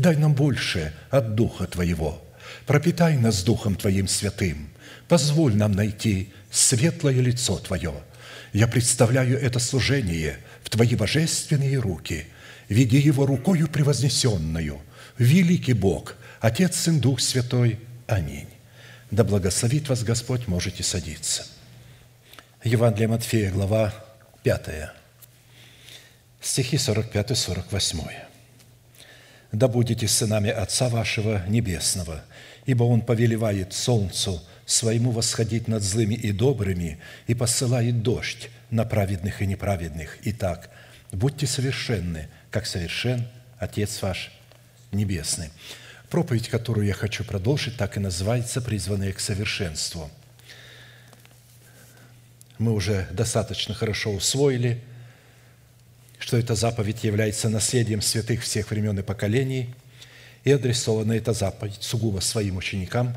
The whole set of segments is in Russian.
Дай нам больше от Духа Твоего. Пропитай нас Духом Твоим святым. Позволь нам найти светлое лицо Твое. Я представляю это служение в Твои божественные руки. Веди его рукою превознесенную. Великий Бог, Отец, Сын, Дух Святой. Аминь. Да благословит вас Господь, можете садиться. Евангелие Матфея, глава 5, стихи 45-48. «Да будете сынами Отца вашего Небесного, ибо Он повелевает солнцу своему восходить над злыми и добрыми и посылает дождь на праведных и неправедных. Итак, будьте совершенны, как совершен Отец ваш Небесный». Проповедь, которую я хочу продолжить, так и называется «Призванные к совершенству» – мы уже достаточно хорошо усвоили, что эта заповедь является наследием святых всех времен и поколений, и адресована эта заповедь сугубо своим ученикам,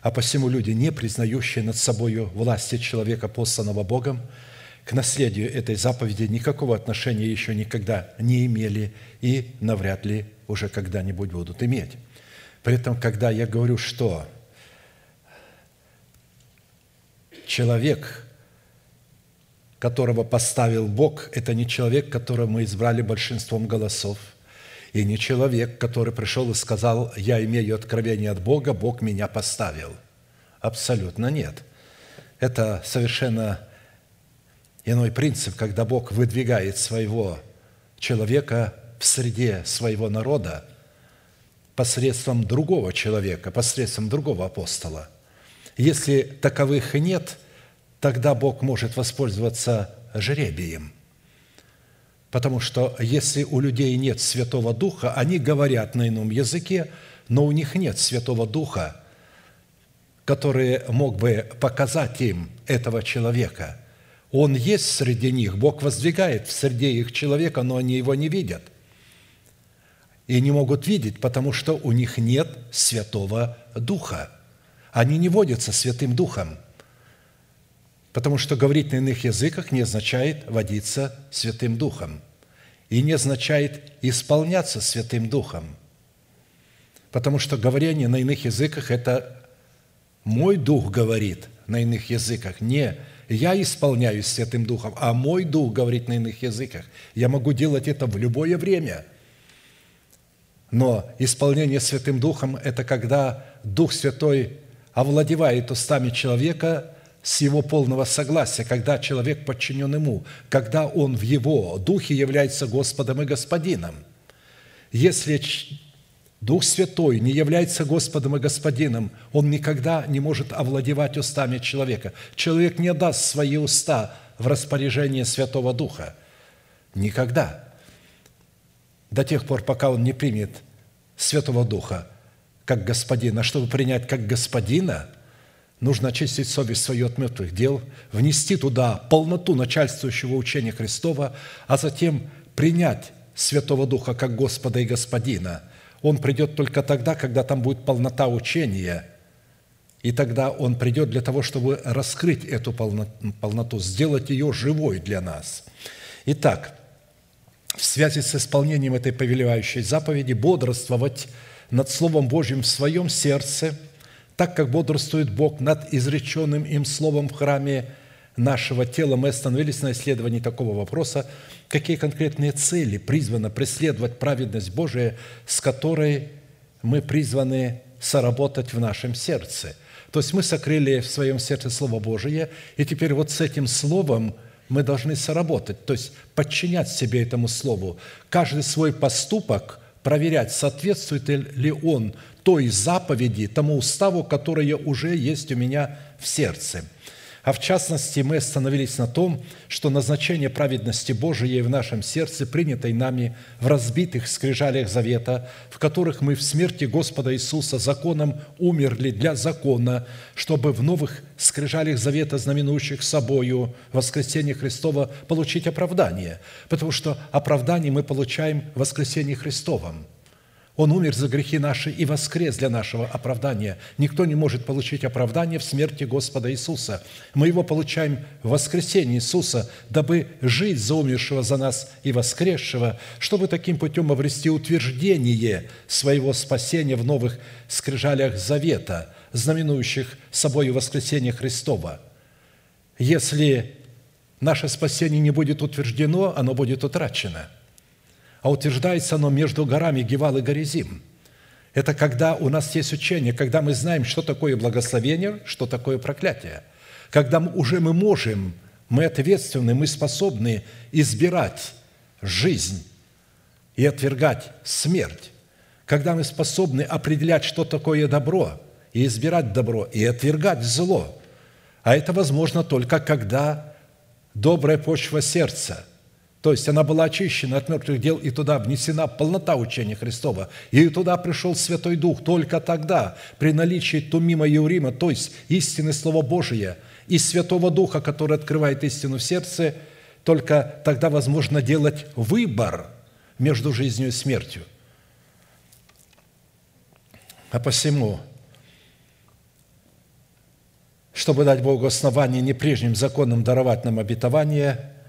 а посему люди, не признающие над собою власти человека, посланного Богом, к наследию этой заповеди никакого отношения еще никогда не имели и навряд ли уже когда-нибудь будут иметь. При этом, когда я говорю, что человек которого поставил Бог, это не человек, которого мы избрали большинством голосов, и не человек, который пришел и сказал, я имею откровение от Бога, Бог меня поставил. Абсолютно нет. Это совершенно иной принцип, когда Бог выдвигает своего человека в среде своего народа посредством другого человека, посредством другого апостола. Если таковых нет – тогда Бог может воспользоваться жребием. Потому что если у людей нет Святого Духа, они говорят на ином языке, но у них нет Святого Духа, который мог бы показать им этого человека. Он есть среди них, Бог воздвигает в среде их человека, но они его не видят. И не могут видеть, потому что у них нет Святого Духа. Они не водятся Святым Духом – Потому что говорить на иных языках не означает водиться Святым Духом и не означает исполняться Святым Духом. Потому что говорение на иных языках – это мой Дух говорит на иных языках. Не я исполняюсь Святым Духом, а мой Дух говорит на иных языках. Я могу делать это в любое время. Но исполнение Святым Духом – это когда Дух Святой овладевает устами человека – с его полного согласия, когда человек подчинен ему, когда он в его духе является Господом и Господином. Если Дух Святой не является Господом и Господином, он никогда не может овладевать устами человека. Человек не даст свои уста в распоряжение Святого Духа. Никогда. До тех пор, пока он не примет Святого Духа как Господина. Чтобы принять как Господина – Нужно очистить совесть свою от мертвых дел, внести туда полноту начальствующего учения Христова, а затем принять Святого Духа как Господа и Господина. Он придет только тогда, когда там будет полнота учения И тогда Он придет для того, чтобы раскрыть эту полноту, сделать ее живой для нас. Итак, в связи с исполнением этой повелевающей заповеди бодрствовать над Словом Божьим в своем сердце, так как бодрствует Бог над изреченным им Словом в храме нашего тела, мы остановились на исследовании такого вопроса, какие конкретные цели призвано преследовать праведность Божия, с которой мы призваны соработать в нашем сердце. То есть мы сокрыли в своем сердце Слово Божие, и теперь вот с этим Словом мы должны соработать, то есть подчинять себе этому Слову. Каждый свой поступок проверять, соответствует ли он той заповеди, тому уставу, которая уже есть у меня в сердце – а в частности, мы остановились на том, что назначение праведности Божией в нашем сердце, принятой нами в разбитых скрижалях завета, в которых мы в смерти Господа Иисуса законом умерли для закона, чтобы в новых скрижалях завета, знаменующих собою воскресение Христова, получить оправдание. Потому что оправдание мы получаем в воскресении Христовом – он умер за грехи наши и воскрес для нашего оправдания. Никто не может получить оправдание в смерти Господа Иисуса. Мы его получаем в воскресении Иисуса, дабы жить за умершего за нас и воскресшего, чтобы таким путем обрести утверждение своего спасения в новых скрижалях завета, знаменующих собой воскресение Христова. Если наше спасение не будет утверждено, оно будет утрачено – а утверждается оно между горами Гевал и Горизим. Это когда у нас есть учение, когда мы знаем, что такое благословение, что такое проклятие. Когда уже мы можем, мы ответственны, мы способны избирать жизнь и отвергать смерть. Когда мы способны определять, что такое добро, и избирать добро, и отвергать зло. А это возможно только когда добрая почва сердца – то есть она была очищена от мертвых дел, и туда внесена полнота учения Христова. И туда пришел Святой Дух только тогда, при наличии Тумима и Урима, то есть истины Слова Божия, и Святого Духа, который открывает истину в сердце, только тогда возможно делать выбор между жизнью и смертью. А посему, чтобы дать Богу основание не прежним законам даровать нам обетование –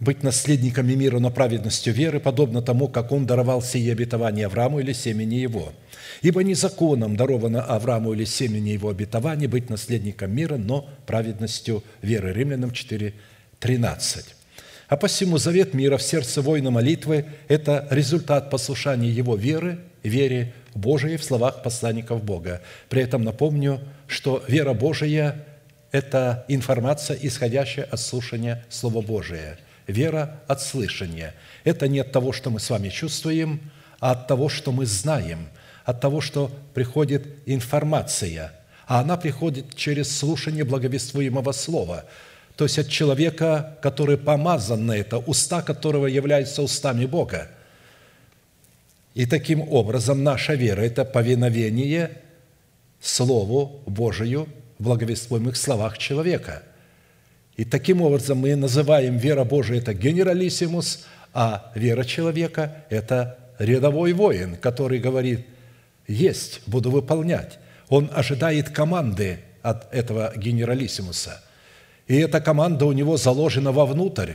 быть наследниками мира, но праведностью веры, подобно тому, как Он даровал сие обетование Аврааму или семени его. Ибо не законом даровано Аврааму или семени его обетование быть наследником мира, но праведностью веры. Римлянам 4, 13. А посему завет мира в сердце воина молитвы – это результат послушания его веры, вере Божией в словах посланников Бога. При этом напомню, что вера Божия – это информация, исходящая от слушания Слова Божия – Вера от слышания. Это не от того, что мы с вами чувствуем, а от того, что мы знаем, от того, что приходит информация. А она приходит через слушание благовествуемого слова, то есть от человека, который помазан на это, уста которого являются устами Бога. И таким образом наша вера – это повиновение Слову Божию в благовествуемых словах человека – и таким образом мы называем вера Божия – это генералиссимус, а вера человека – это рядовой воин, который говорит «есть, буду выполнять». Он ожидает команды от этого генералиссимуса. И эта команда у него заложена вовнутрь,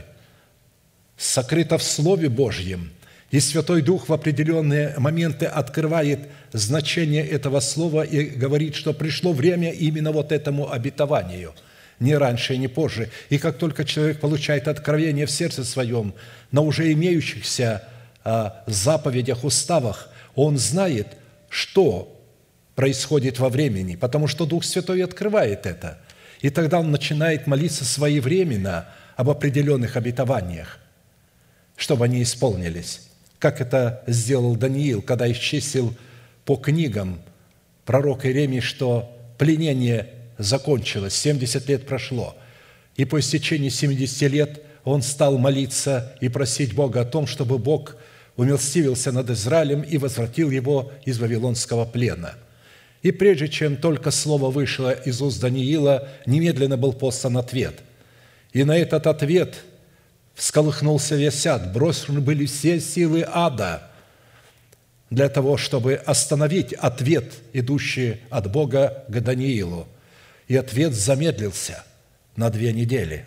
сокрыта в Слове Божьем. И Святой Дух в определенные моменты открывает значение этого слова и говорит, что пришло время именно вот этому обетованию – не раньше и не позже. И как только человек получает откровение в сердце своем на уже имеющихся а, заповедях, уставах, он знает, что происходит во времени, потому что Дух Святой открывает это. И тогда он начинает молиться своевременно об определенных обетованиях, чтобы они исполнились. Как это сделал Даниил, когда исчислил по книгам пророк Иеремии, что пленение закончилось, 70 лет прошло. И по истечении 70 лет он стал молиться и просить Бога о том, чтобы Бог умилостивился над Израилем и возвратил его из вавилонского плена. И прежде чем только слово вышло из уст Даниила, немедленно был послан ответ. И на этот ответ всколыхнулся весь ад, брошены были все силы ада для того, чтобы остановить ответ, идущий от Бога к Даниилу – и ответ замедлился на две недели,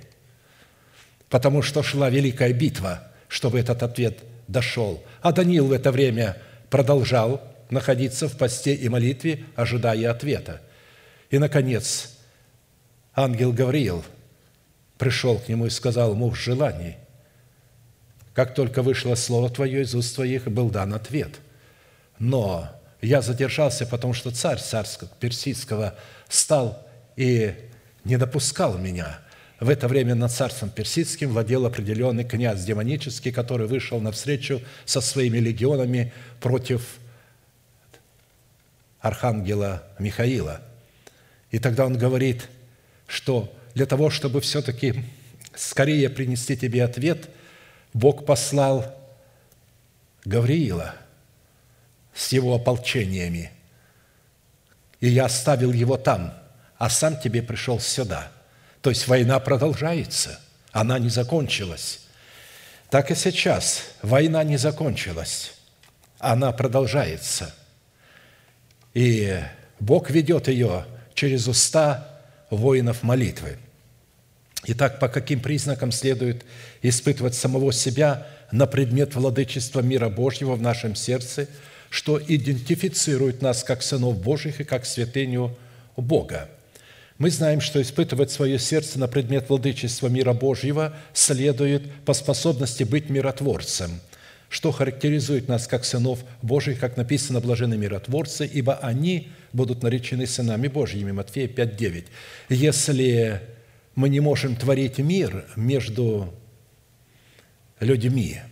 потому что шла великая битва, чтобы этот ответ дошел. А Даниил в это время продолжал находиться в посте и молитве, ожидая ответа. И, наконец, ангел Гавриил пришел к нему и сказал, муж желаний, как только вышло слово твое из уст твоих, был дан ответ. Но я задержался, потому что царь царского персидского стал и не допускал меня. В это время над царством персидским владел определенный князь демонический, который вышел навстречу со своими легионами против архангела Михаила. И тогда он говорит, что для того, чтобы все-таки скорее принести тебе ответ, Бог послал Гавриила – с его ополчениями, и я оставил его там, а сам тебе пришел сюда. То есть война продолжается, она не закончилась. Так и сейчас война не закончилась, она продолжается. И Бог ведет ее через уста воинов молитвы. Итак, по каким признакам следует испытывать самого себя на предмет владычества мира Божьего в нашем сердце – что идентифицирует нас как сынов Божьих и как святыню Бога. Мы знаем, что испытывать свое сердце на предмет владычества мира Божьего следует по способности быть миротворцем, что характеризует нас как сынов Божьих, как написано «блажены миротворцы, ибо они будут наречены сынами Божьими» Матфея 5:9. Если мы не можем творить мир между людьми –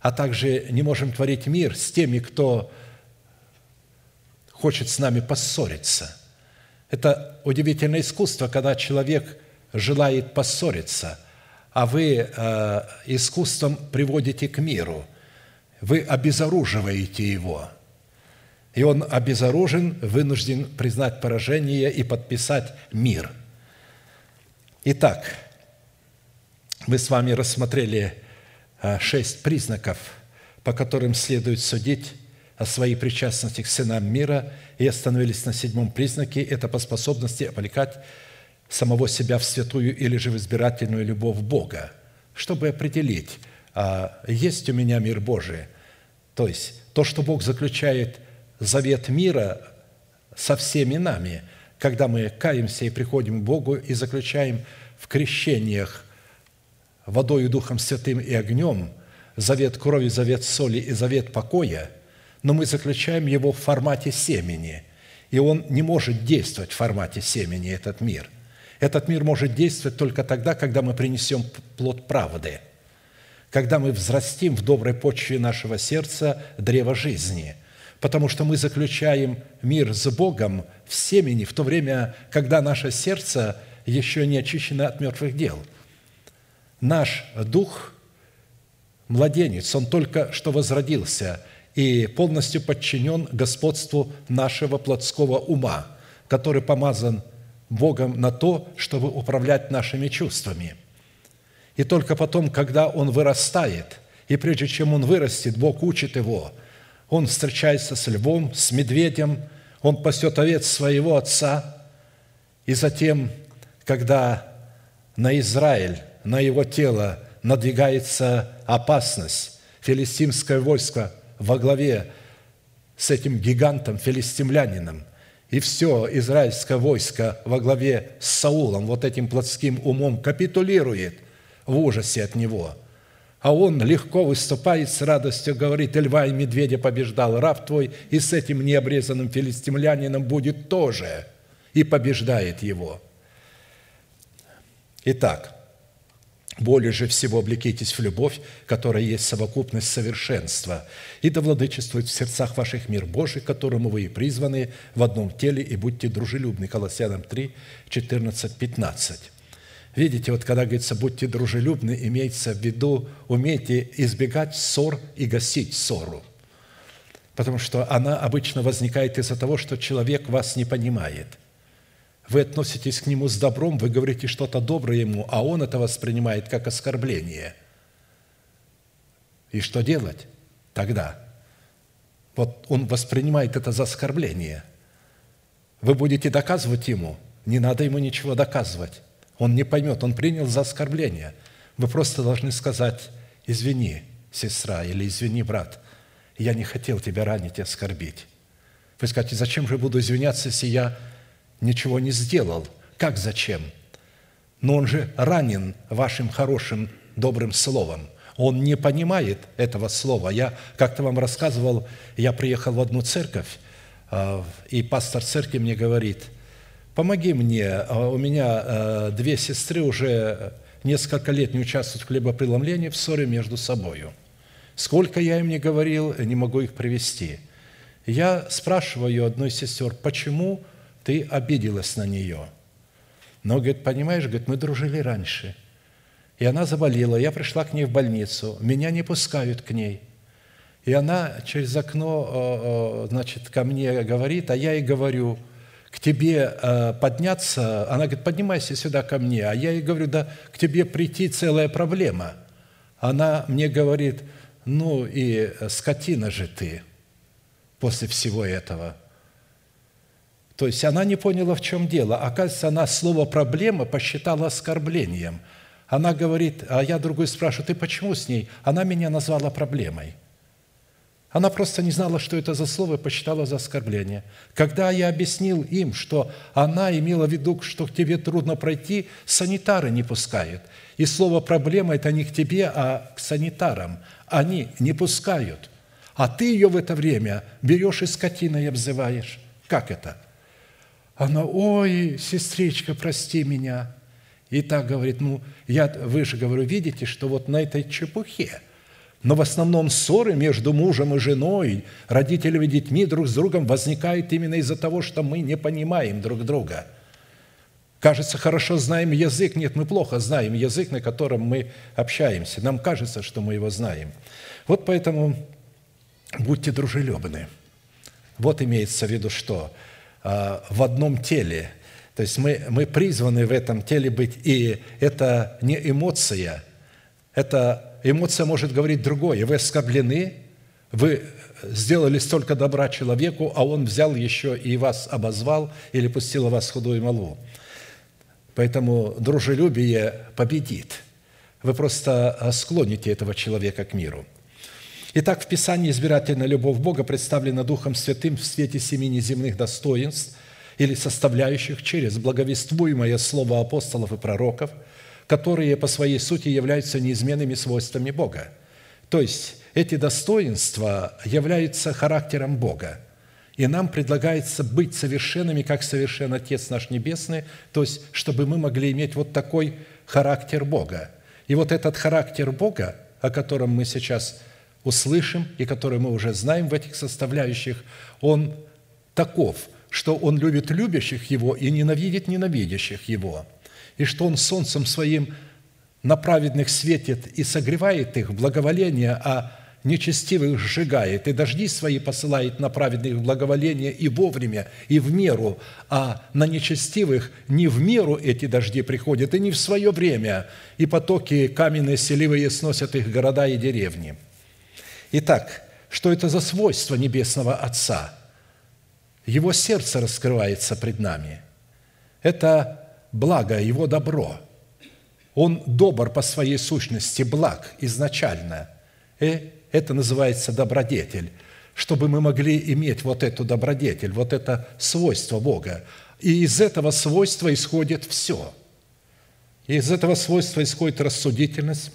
а также не можем творить мир с теми, кто хочет с нами поссориться. Это удивительное искусство, когда человек желает поссориться, а вы э, искусством приводите к миру, вы обезоруживаете его. И он обезоружен, вынужден признать поражение и подписать мир. Итак, мы с вами рассмотрели Э, шесть признаков, по которым следует судить о своей причастности к сынам мира, и остановились на седьмом признаке – это по способности облекать самого себя в святую или же в избирательную любовь Бога, чтобы определить, а есть у меня мир Божий. То есть то, что Бог заключает завет мира со всеми нами, когда мы каемся и приходим к Богу и заключаем в крещениях водой и Духом Святым и огнем, завет крови, завет соли и завет покоя, но мы заключаем его в формате семени, и он не может действовать в формате семени, этот мир. Этот мир может действовать только тогда, когда мы принесем плод правды, когда мы взрастим в доброй почве нашего сердца древо жизни, потому что мы заключаем мир с Богом в семени в то время, когда наше сердце еще не очищено от мертвых дел – Наш дух – младенец, он только что возродился и полностью подчинен господству нашего плотского ума, который помазан Богом на то, чтобы управлять нашими чувствами. И только потом, когда он вырастает, и прежде чем он вырастет, Бог учит его, он встречается с львом, с медведем, он пасет овец своего отца, и затем, когда на Израиль на его тело надвигается опасность. Филистимское войско во главе с этим гигантом, филистимлянином, и все израильское войско во главе с Саулом, вот этим плотским умом, капитулирует в ужасе от него. А он легко выступает с радостью, говорит, и льва и медведя побеждал раб твой, и с этим необрезанным филистимлянином будет тоже, и побеждает его. Итак, более же всего облекитесь в любовь, которая есть совокупность совершенства, и да владычествует в сердцах ваших мир Божий, которому вы и призваны в одном теле, и будьте дружелюбны». Колоссянам 3, 14, 15. Видите, вот когда говорится «будьте дружелюбны», имеется в виду «умейте избегать ссор и гасить ссору». Потому что она обычно возникает из-за того, что человек вас не понимает – вы относитесь к нему с добром, вы говорите что-то доброе ему, а он это воспринимает как оскорбление. И что делать тогда? Вот он воспринимает это за оскорбление. Вы будете доказывать ему, не надо ему ничего доказывать. Он не поймет, он принял за оскорбление. Вы просто должны сказать, извини, сестра, или извини, брат, я не хотел тебя ранить и оскорбить. Вы скажете, зачем же буду извиняться, если я ничего не сделал? Как зачем? Но он же ранен вашим хорошим, добрым словом. Он не понимает этого слова. Я как-то вам рассказывал, я приехал в одну церковь, а, и пастор церкви мне говорит, помоги мне, а у меня а, две сестры уже несколько лет не участвуют в хлебопреломлении, в ссоре между собою. Сколько я им не говорил, не могу их привести. Я спрашиваю одной сестер, почему ты обиделась на нее? Но, говорит, понимаешь, говорит, мы дружили раньше. И она заболела, я пришла к ней в больницу, меня не пускают к ней. И она через окно, значит, ко мне говорит, а я ей говорю, к тебе э, подняться, она говорит, поднимайся сюда ко мне, а я ей говорю, да к тебе прийти целая проблема. Она мне говорит, ну и скотина же ты после всего этого. То есть она не поняла, в чем дело. Оказывается, она слово «проблема» посчитала оскорблением. Она говорит, а я другой спрашиваю, ты почему с ней? Она меня назвала проблемой. Она просто не знала, что это за слово, и посчитала за оскорбление. Когда я объяснил им, что она имела в виду, что к тебе трудно пройти, санитары не пускают. И слово «проблема» – это не к тебе, а к санитарам. Они не пускают. А ты ее в это время берешь и скотиной обзываешь. Как это? Она, ой, сестричка, прости меня. И так говорит, ну, я, вы же, говорю, видите, что вот на этой чепухе, но в основном ссоры между мужем и женой, родителями и детьми друг с другом возникают именно из-за того, что мы не понимаем друг друга. Кажется, хорошо знаем язык. Нет, мы плохо знаем язык, на котором мы общаемся. Нам кажется, что мы его знаем. Вот поэтому будьте дружелюбны. Вот имеется в виду что – в одном теле. То есть мы, мы призваны в этом теле быть, и это не эмоция, это эмоция может говорить другое. Вы оскорблены, вы сделали столько добра человеку, а он взял еще и вас обозвал или пустил вас худую малу. Поэтому дружелюбие победит. Вы просто склоните этого человека к миру – Итак, в Писании избирательная любовь Бога представлена Духом Святым в свете семи неземных достоинств или составляющих через благовествуемое слово апостолов и пророков, которые по своей сути являются неизменными свойствами Бога. То есть эти достоинства являются характером Бога. И нам предлагается быть совершенными, как совершен Отец наш Небесный, то есть чтобы мы могли иметь вот такой характер Бога. И вот этот характер Бога, о котором мы сейчас услышим и который мы уже знаем в этих составляющих, он таков, что он любит любящих его и ненавидит ненавидящих его, и что он солнцем своим на праведных светит и согревает их благоволение, а нечестивых сжигает, и дожди свои посылает на праведных благоволение и вовремя, и в меру, а на нечестивых не в меру эти дожди приходят, и не в свое время, и потоки каменные селивые сносят их города и деревни – Итак, что это за свойство Небесного Отца? Его сердце раскрывается пред нами. Это благо, Его добро. Он добр по своей сущности, благ изначально. И это называется добродетель, чтобы мы могли иметь вот эту добродетель, вот это свойство Бога. И из этого свойства исходит все. И из этого свойства исходит рассудительность,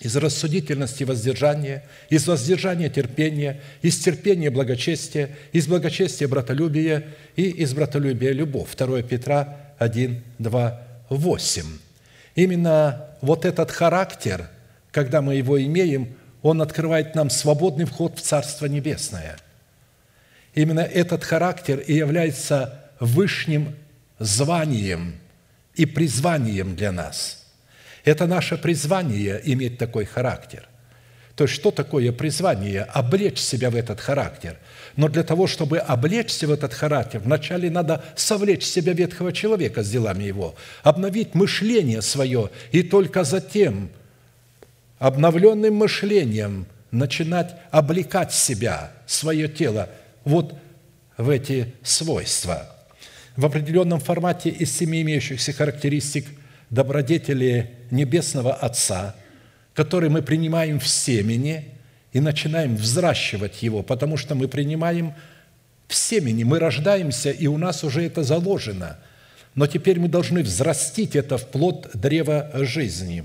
из рассудительности воздержания, из воздержания терпения, из терпения благочестия, из благочестия братолюбия и из братолюбия любовь. 2 Петра 1, 2, 8. Именно вот этот характер, когда мы его имеем, он открывает нам свободный вход в Царство Небесное. Именно этот характер и является высшим званием и призванием для нас – это наше призвание иметь такой характер. То есть, что такое призвание? Облечь себя в этот характер. Но для того, чтобы облечься в этот характер, вначале надо совлечь себя ветхого человека с делами его, обновить мышление свое, и только затем обновленным мышлением начинать облекать себя, свое тело, вот в эти свойства. в определенном формате из семи имеющихся характеристик добродетели Небесного Отца, который мы принимаем в семени и начинаем взращивать его, потому что мы принимаем в семени, мы рождаемся, и у нас уже это заложено. Но теперь мы должны взрастить это в плод древа жизни.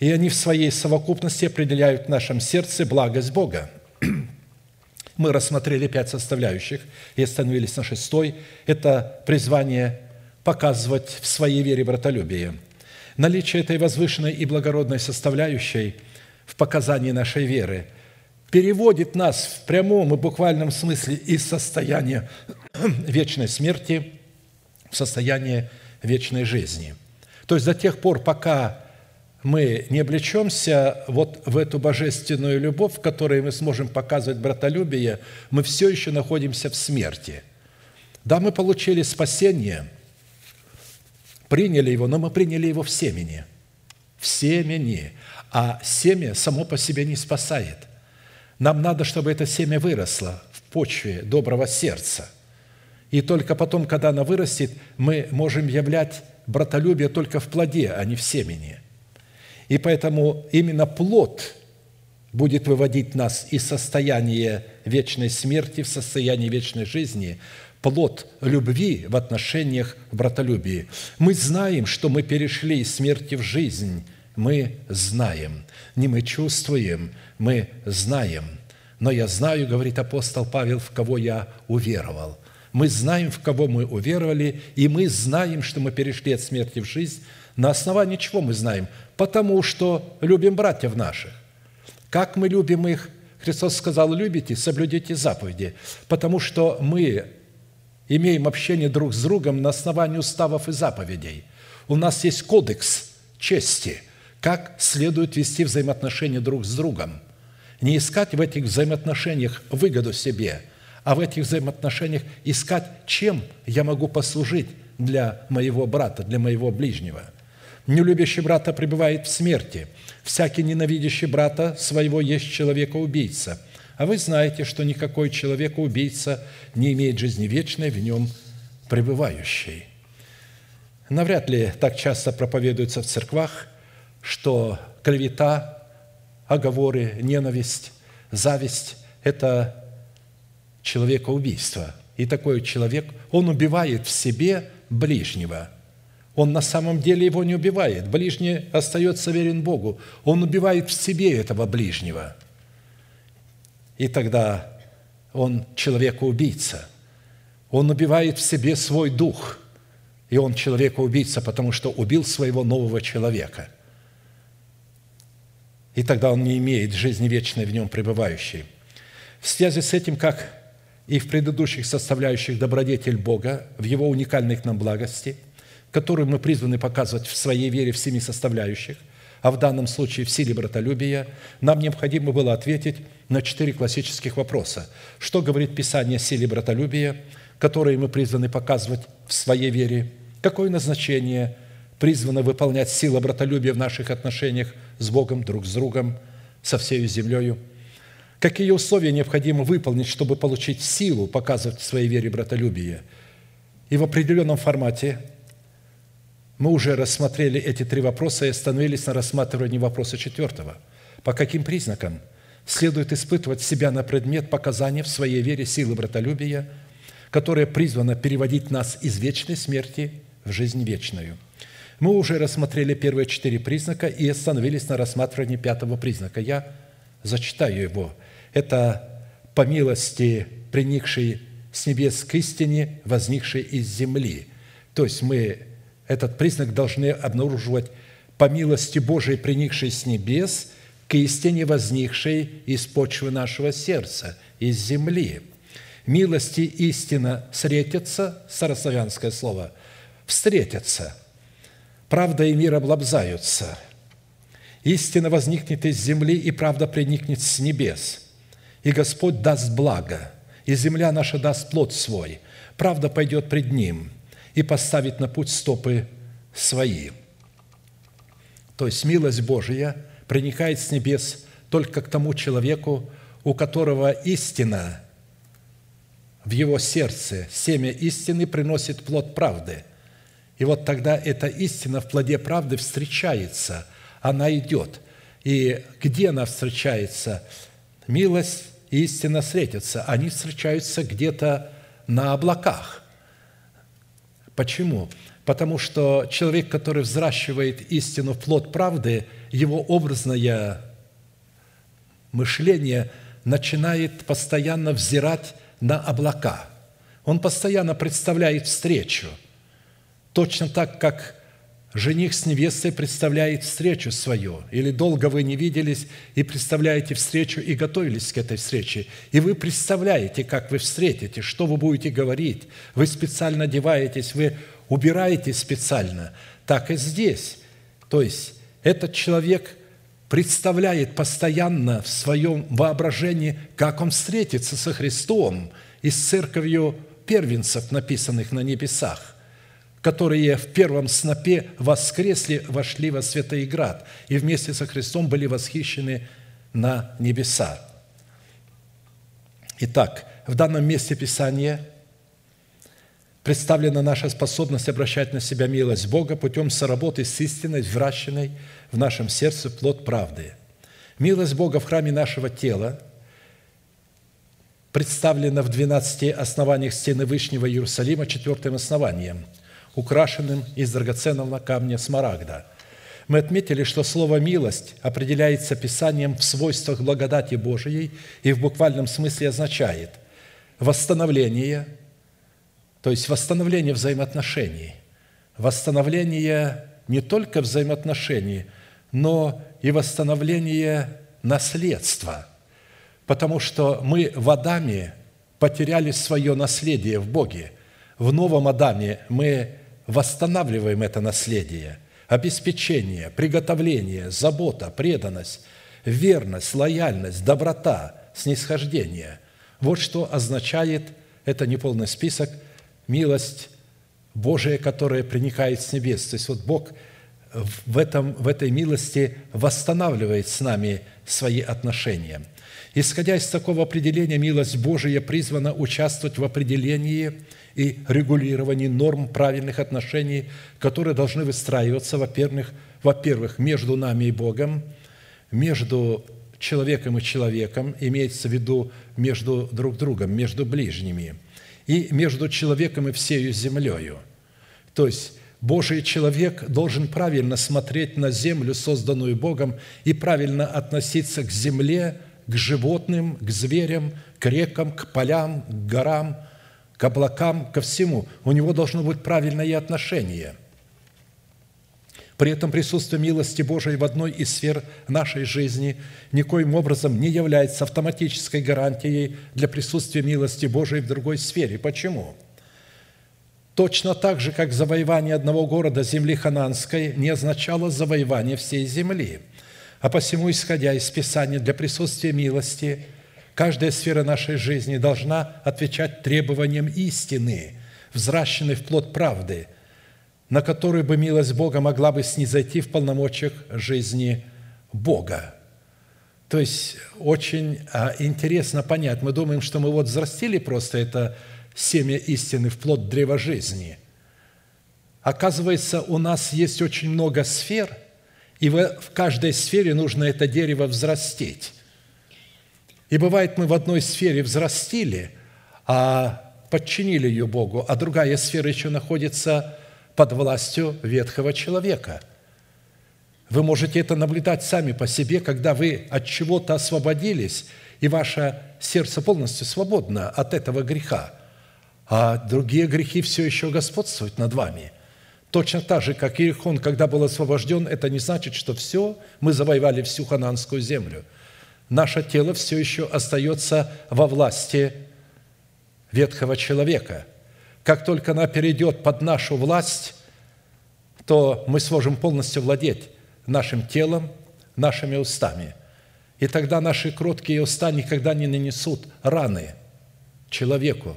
И они в своей совокупности определяют в нашем сердце благость Бога. Мы рассмотрели пять составляющих и остановились на шестой. Это призвание показывать в своей вере братолюбие. Наличие этой возвышенной и благородной составляющей в показании нашей веры переводит нас в прямом и буквальном смысле из состояния вечной смерти в состояние вечной жизни. То есть до тех пор, пока мы не облечемся вот в эту божественную любовь, в которой мы сможем показывать братолюбие, мы все еще находимся в смерти. Да, мы получили спасение, приняли его, но мы приняли его в семени. В семени. А семя само по себе не спасает. Нам надо, чтобы это семя выросло в почве доброго сердца. И только потом, когда оно вырастет, мы можем являть братолюбие только в плоде, а не в семени – и поэтому именно плод будет выводить нас из состояния вечной смерти в состояние вечной жизни, плод любви в отношениях братолюбии. Мы знаем, что мы перешли из смерти в жизнь. Мы знаем. Не мы чувствуем, мы знаем. Но я знаю, говорит апостол Павел, в кого я уверовал. Мы знаем, в кого мы уверовали, и мы знаем, что мы перешли от смерти в жизнь. На основании чего мы знаем? потому что любим братьев наших. Как мы любим их? Христос сказал, любите, соблюдите заповеди, потому что мы имеем общение друг с другом на основании уставов и заповедей. У нас есть кодекс чести, как следует вести взаимоотношения друг с другом. Не искать в этих взаимоотношениях выгоду себе, а в этих взаимоотношениях искать, чем я могу послужить для моего брата, для моего ближнего – Нелюбящий брата пребывает в смерти. Всякий ненавидящий брата своего есть человека-убийца. А вы знаете, что никакой человека-убийца не имеет жизни вечной в нем пребывающей. Навряд ли так часто проповедуется в церквах, что клевета, оговоры, ненависть, зависть – это человекоубийство. И такой человек, он убивает в себе ближнего – он на самом деле его не убивает. Ближний остается верен Богу. Он убивает в себе этого ближнего. И тогда он человека-убийца. Он убивает в себе свой дух. И он человека-убийца, потому что убил своего нового человека. И тогда он не имеет жизни вечной в нем пребывающей. В связи с этим, как и в предыдущих составляющих добродетель Бога, в Его уникальной к нам благости – которую мы призваны показывать в своей вере в семи составляющих, а в данном случае в силе братолюбия, нам необходимо было ответить на четыре классических вопроса. Что говорит Писание о силе братолюбия, которые мы призваны показывать в своей вере? Какое назначение призвано выполнять сила братолюбия в наших отношениях с Богом, друг с другом, со всей землею? Какие условия необходимо выполнить, чтобы получить силу показывать в своей вере братолюбие? И в определенном формате мы уже рассмотрели эти три вопроса и остановились на рассматривании вопроса четвертого. По каким признакам следует испытывать себя на предмет показания в своей вере силы братолюбия, которая призвана переводить нас из вечной смерти в жизнь вечную? Мы уже рассмотрели первые четыре признака и остановились на рассматривании пятого признака. Я зачитаю его. Это по милости, приникшей с небес к истине, возникшей из земли. То есть мы этот признак должны обнаруживать по милости Божией, приникшей с небес, к истине, возникшей из почвы нашего сердца, из земли. Милости истина встретятся, старославянское слово, встретятся. Правда и мир облабзаются. Истина возникнет из земли, и правда приникнет с небес. И Господь даст благо, и земля наша даст плод свой. Правда пойдет пред Ним – и поставить на путь стопы свои. То есть милость Божия проникает с небес только к тому человеку, у которого истина в его сердце семя истины приносит плод правды. И вот тогда эта истина в плоде правды встречается, она идет. И где она встречается? Милость и истина встретятся. Они встречаются где-то на облаках. Почему? Потому что человек, который взращивает истину в плод правды, его образное мышление начинает постоянно взирать на облака. Он постоянно представляет встречу. Точно так, как жених с невестой представляет встречу свою. Или долго вы не виделись и представляете встречу и готовились к этой встрече. И вы представляете, как вы встретите, что вы будете говорить. Вы специально одеваетесь, вы убираетесь специально. Так и здесь. То есть этот человек представляет постоянно в своем воображении, как он встретится со Христом и с церковью первенцев, написанных на небесах, которые в первом снопе воскресли, вошли во Святый Град и вместе со Христом были восхищены на небеса. Итак, в данном месте Писания представлена наша способность обращать на себя милость Бога путем соработы с истиной, вращенной в нашем сердце плод правды. Милость Бога в храме нашего тела представлена в 12 основаниях стены Вышнего Иерусалима четвертым основанием, украшенным из драгоценного камня смарагда. Мы отметили, что слово «милость» определяется Писанием в свойствах благодати Божией и в буквальном смысле означает восстановление, то есть восстановление взаимоотношений, восстановление не только взаимоотношений – но и восстановление наследства, потому что мы в Адаме потеряли свое наследие в Боге. В новом Адаме мы восстанавливаем это наследие, обеспечение, приготовление, забота, преданность, верность, лояльность, доброта, снисхождение. Вот что означает, это неполный список, милость Божия, которая проникает с небес. То есть вот Бог – в, этом, в этой милости восстанавливает с нами свои отношения. Исходя из такого определения, милость Божия призвана участвовать в определении и регулировании норм правильных отношений, которые должны выстраиваться, во-первых, во-первых, между нами и Богом, между человеком и человеком, имеется в виду между друг другом, между ближними, и между человеком и всею землею. То есть Божий человек должен правильно смотреть на землю, созданную Богом, и правильно относиться к земле, к животным, к зверям, к рекам, к полям, к горам, к облакам, ко всему. У него должно быть правильное отношение. При этом присутствие милости Божией в одной из сфер нашей жизни никоим образом не является автоматической гарантией для присутствия милости Божией в другой сфере. Почему? Точно так же, как завоевание одного города земли хананской не означало завоевание всей земли. А посему, исходя из Писания, для присутствия милости каждая сфера нашей жизни должна отвечать требованиям истины, взращенной в плод правды, на которую бы милость Бога могла бы снизойти в полномочиях жизни Бога. То есть очень а, интересно понять. Мы думаем, что мы вот взрастили просто это семя истины в плод древа жизни. Оказывается, у нас есть очень много сфер, и в каждой сфере нужно это дерево взрастить. И бывает, мы в одной сфере взрастили, а подчинили ее Богу, а другая сфера еще находится под властью ветхого человека. Вы можете это наблюдать сами по себе, когда вы от чего-то освободились, и ваше сердце полностью свободно от этого греха – а другие грехи все еще господствуют над вами. Точно так же, как Иерихон, когда был освобожден, это не значит, что все, мы завоевали всю хананскую землю. Наше тело все еще остается во власти ветхого человека. Как только она перейдет под нашу власть, то мы сможем полностью владеть нашим телом, нашими устами. И тогда наши кроткие уста никогда не нанесут раны человеку,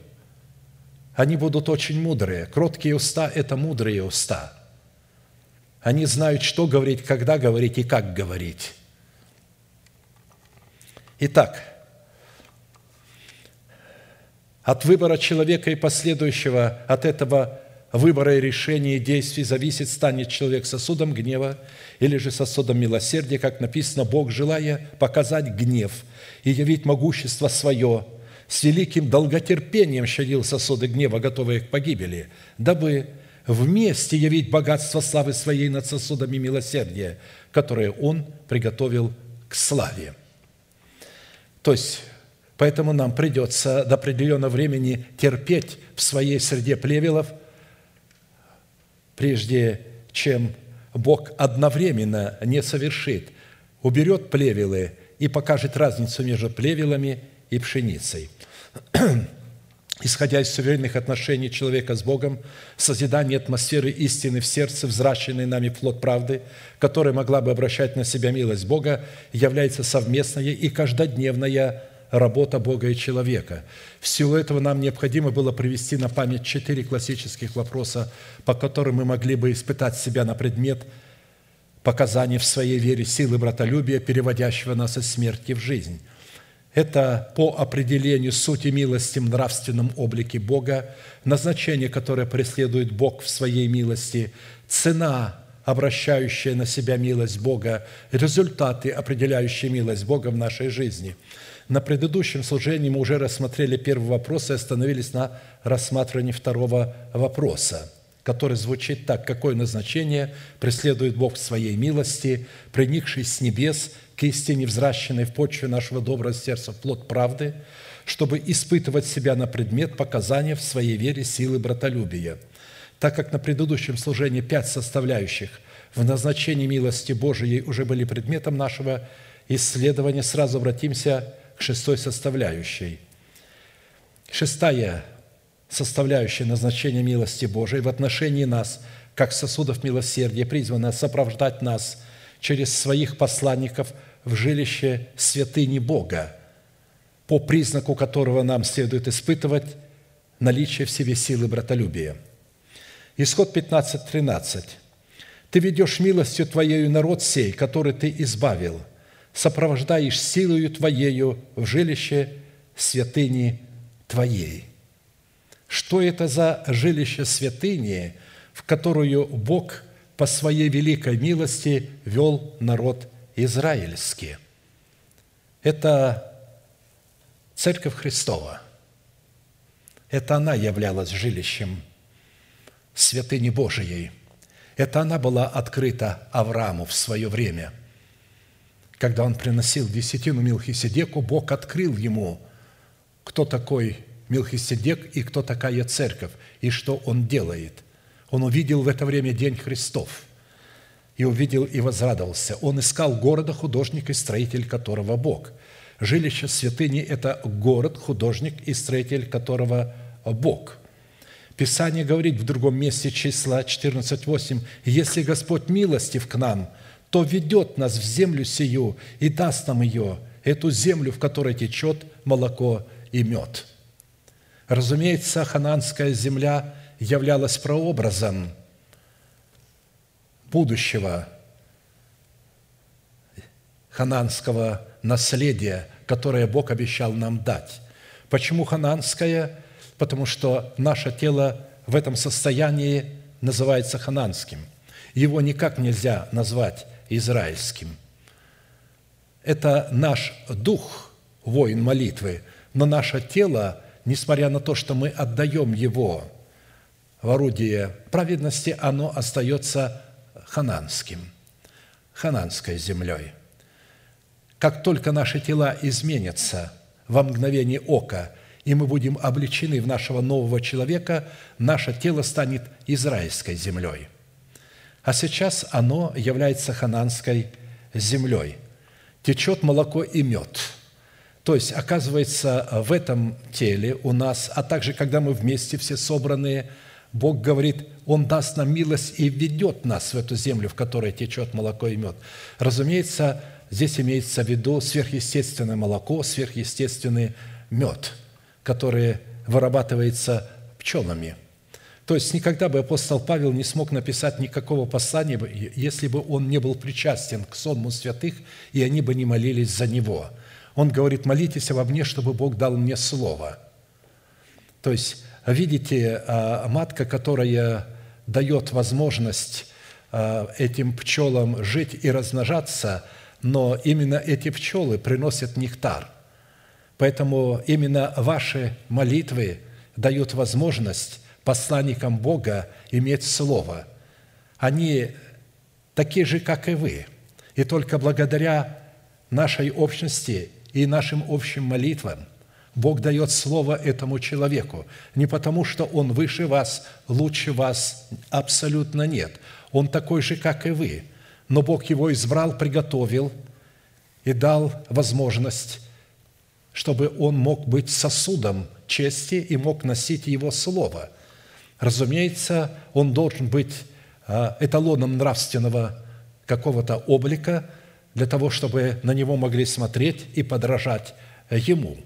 они будут очень мудрые. Кроткие уста – это мудрые уста. Они знают, что говорить, когда говорить и как говорить. Итак, От выбора человека и последующего от этого выбора и решения и действий зависит, станет человек сосудом гнева или же сосудом милосердия, как написано, Бог, желая показать гнев и явить могущество свое, с великим долготерпением щадил сосуды гнева, готовые к погибели, дабы вместе явить богатство славы своей над сосудами милосердия, которые Он приготовил к славе. То есть, поэтому нам придется до определенного времени терпеть в своей среде плевелов, прежде чем Бог одновременно не совершит, уберет плевелы и покажет разницу между плевелами и пшеницей. Исходя из суверенных отношений человека с Богом, созидание атмосферы истины в сердце, взращенный нами плод правды, которая могла бы обращать на себя милость Бога, является совместная и каждодневная работа Бога и человека. В силу этого нам необходимо было привести на память четыре классических вопроса, по которым мы могли бы испытать себя на предмет показаний в своей вере силы братолюбия, переводящего нас из смерти в жизнь – это по определению сути милости в нравственном облике Бога, назначение, которое преследует Бог в своей милости, цена, обращающая на себя милость Бога, результаты, определяющие милость Бога в нашей жизни. На предыдущем служении мы уже рассмотрели первый вопрос и остановились на рассматривании второго вопроса, который звучит так. Какое назначение преследует Бог в своей милости, приникший с небес истине, взращенной в почве нашего доброго сердца, плод правды, чтобы испытывать себя на предмет показания в своей вере силы братолюбия. Так как на предыдущем служении пять составляющих в назначении милости Божией уже были предметом нашего исследования, сразу обратимся к шестой составляющей. Шестая составляющая назначения милости Божией в отношении нас, как сосудов милосердия, призвана сопровождать нас через своих посланников – в жилище святыни Бога, по признаку которого нам следует испытывать наличие в себе силы братолюбия. Исход 15, 13. «Ты ведешь милостью Твоею народ сей, который Ты избавил, сопровождаешь силою Твоею в жилище святыни Твоей». Что это за жилище святыни, в которую Бог по своей великой милости вел народ израильские. Это Церковь Христова. Это она являлась жилищем святыни Божией. Это она была открыта Аврааму в свое время. Когда он приносил десятину Милхиседеку, Бог открыл ему, кто такой Милхиседек и кто такая церковь, и что он делает. Он увидел в это время День Христов – и увидел и возрадовался. Он искал города, художник и строитель которого Бог. Жилище святыни – это город, художник и строитель которого Бог. Писание говорит в другом месте числа 14.8, «Если Господь милостив к нам, то ведет нас в землю сию и даст нам ее, эту землю, в которой течет молоко и мед». Разумеется, хананская земля являлась прообразом – будущего хананского наследия, которое Бог обещал нам дать. Почему хананское? Потому что наше тело в этом состоянии называется хананским. Его никак нельзя назвать израильским. Это наш дух, воин молитвы, но наше тело, несмотря на то, что мы отдаем его в орудие праведности, оно остается хананским, хананской землей. Как только наши тела изменятся во мгновение ока, и мы будем обличены в нашего нового человека, наше тело станет израильской землей. А сейчас оно является хананской землей. Течет молоко и мед. То есть, оказывается, в этом теле у нас, а также, когда мы вместе все собранные – Бог говорит, Он даст нам милость и ведет нас в эту землю, в которой течет молоко и мед. Разумеется, здесь имеется в виду сверхъестественное молоко, сверхъестественный мед, который вырабатывается пчелами. То есть никогда бы апостол Павел не смог написать никакого послания, если бы он не был причастен к сонму святых, и они бы не молились за него. Он говорит, молитесь обо мне, чтобы Бог дал мне слово – То есть, видите, а, матка, которая дает возможность а, этим пчелам жить и размножаться, но именно эти пчелы приносят нектар. Поэтому именно ваши молитвы дают возможность посланникам Бога иметь Слово. Они такие же, как и вы. И только благодаря нашей общности и нашим общим молитвам Бог дает Слово этому человеку. Не потому, что он выше вас, лучше вас, абсолютно нет. Он такой же, как и вы. Но Бог его избрал, приготовил и дал возможность, чтобы он мог быть сосудом чести и мог носить его Слово. Разумеется, он должен быть а, эталоном нравственного какого-то облика для того, чтобы на него могли смотреть и подражать ему.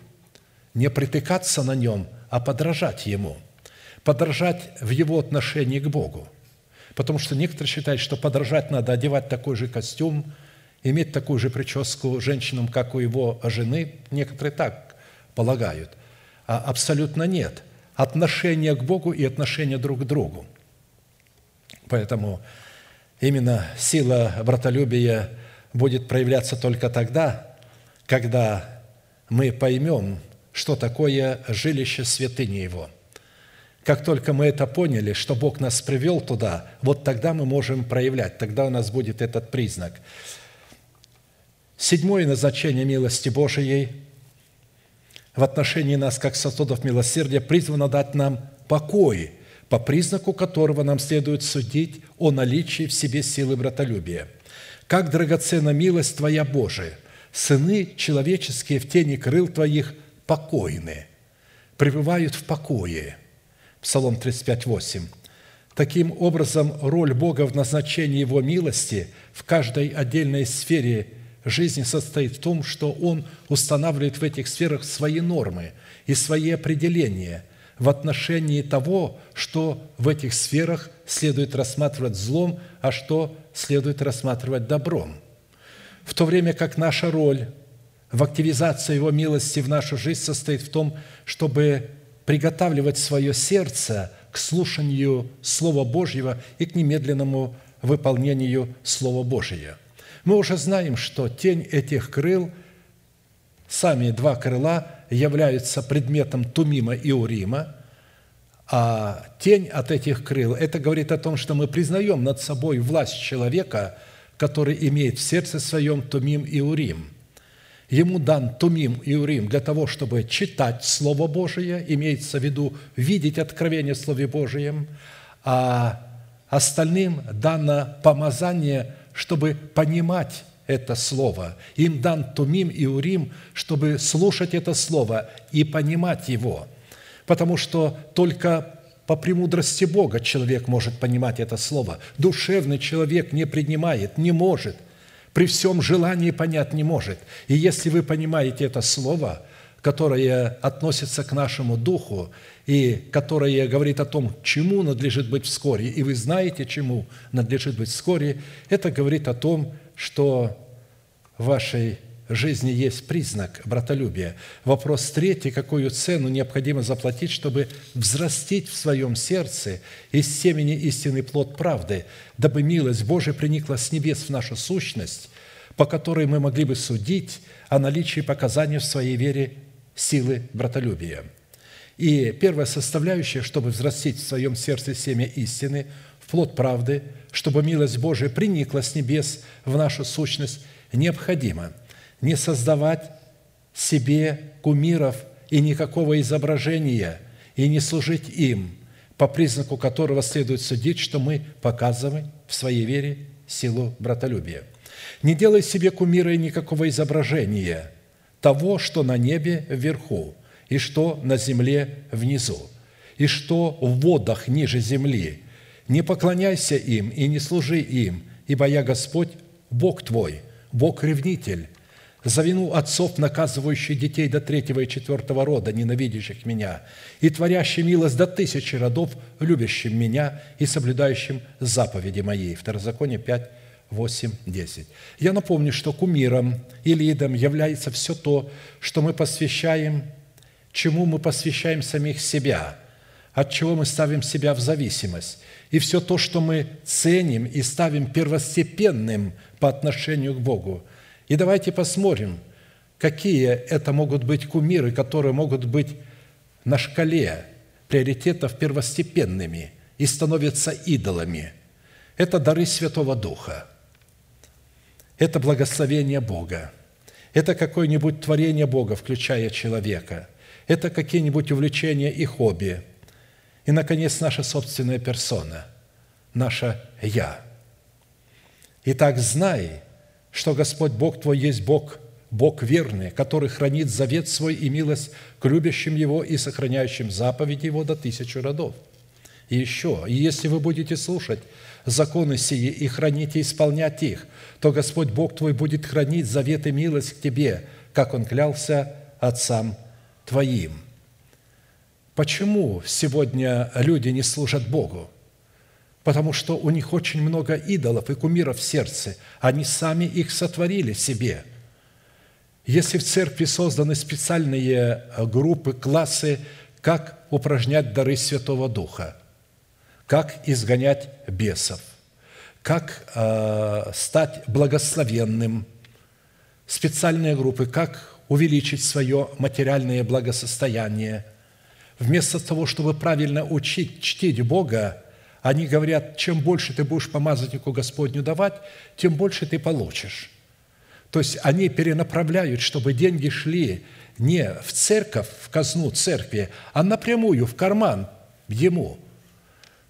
Не притыкаться на нем, а подражать ему. Подражать в его отношении к Богу. Потому что некоторые считают, что подражать надо одевать такой же костюм, иметь такую же прическу женщинам, как у его жены. Некоторые так полагают. А абсолютно нет. Отношение к Богу и отношение друг к другу. Поэтому Именно сила братолюбия будет проявляться только тогда, когда мы поймем, что такое жилище святыни Его. Как только мы это поняли, что Бог нас привел туда, вот тогда мы можем проявлять, тогда у нас будет этот признак. Седьмое назначение милости Божией в отношении нас, как сосудов милосердия, призвано дать нам покой – по признаку которого нам следует судить о наличии в себе силы братолюбия. Как драгоценна милость Твоя, Божия! Сыны человеческие в тени крыл Твоих покойны, пребывают в покое. Псалом 35, 8. Таким образом, роль Бога в назначении Его милости в каждой отдельной сфере жизни состоит в том, что Он устанавливает в этих сферах свои нормы и свои определения – в отношении того, что в этих сферах следует рассматривать злом, а что следует рассматривать добром. В то время как наша роль в активизации Его милости в нашу жизнь состоит в том, чтобы приготавливать свое сердце к слушанию Слова Божьего и к немедленному выполнению Слова Божия. Мы уже знаем, что тень этих крыл, сами два крыла являются предметом Тумима и Урима, а тень от этих крыл – это говорит о том, что мы признаем над собой власть человека, который имеет в сердце своем Тумим и Урим. Ему дан Тумим и Урим для того, чтобы читать Слово Божие, имеется в виду видеть откровение в Слове Божьем, а остальным дано помазание, чтобы понимать это Слово. Им дан Тумим и Урим, чтобы слушать это Слово и понимать его. Потому что только по премудрости Бога человек может понимать это Слово. Душевный человек не принимает, не может. При всем желании понять не может. И если вы понимаете это Слово, которое относится к нашему духу и которое говорит о том, чему надлежит быть вскоре, и вы знаете, чему надлежит быть вскоре, это говорит о том, что в вашей жизни есть признак братолюбия. Вопрос третий. Какую цену необходимо заплатить, чтобы взрастить в своем сердце из семени истинный плод правды, дабы милость Божия приникла с небес в нашу сущность, по которой мы могли бы судить о наличии показаний в своей вере силы братолюбия. И первая составляющая, чтобы взрастить в своем сердце семя истины, в плод правды, чтобы милость Божия приникла с небес в нашу сущность – необходимо не создавать себе кумиров и никакого изображения, и не служить им, по признаку которого следует судить, что мы показываем в своей вере силу братолюбия. Не делай себе кумира и никакого изображения того, что на небе вверху, и что на земле внизу, и что в водах ниже земли. Не поклоняйся им и не служи им, ибо я Господь, Бог твой, Бог-ревнитель, за вину отцов, наказывающий детей до третьего и четвертого рода, ненавидящих меня, и творящий милость до тысячи родов, любящим меня и соблюдающим заповеди мои». Второзаконие 5, 8, 10. Я напомню, что кумиром или идом является все то, что мы посвящаем чему мы посвящаем самих себя, от чего мы ставим себя в зависимость, и все то, что мы ценим и ставим первостепенным по отношению к Богу. И давайте посмотрим, какие это могут быть кумиры, которые могут быть на шкале приоритетов первостепенными и становятся идолами. Это дары Святого Духа. Это благословение Бога. Это какое-нибудь творение Бога, включая человека. Это какие-нибудь увлечения и хобби. И, наконец, наша собственная персона, наше «я». Итак, знай, что Господь Бог твой есть Бог, Бог верный, который хранит завет свой и милость к любящим Его и сохраняющим заповеди Его до тысячи родов. И еще, если вы будете слушать законы сии и хранить и исполнять их, то Господь Бог твой будет хранить завет и милость к тебе, как Он клялся отцам твоим». Почему сегодня люди не служат Богу? Потому что у них очень много идолов и кумиров в сердце. Они сами их сотворили себе. Если в церкви созданы специальные группы, классы, как упражнять дары Святого Духа – как изгонять бесов, как э, стать благословенным, специальные группы, как увеличить свое материальное благосостояние. Вместо того, чтобы правильно учить, чтить Бога, они говорят, чем больше ты будешь помазаннику Господню давать, тем больше ты получишь. То есть они перенаправляют, чтобы деньги шли не в церковь, в казну церкви, а напрямую в карман ему –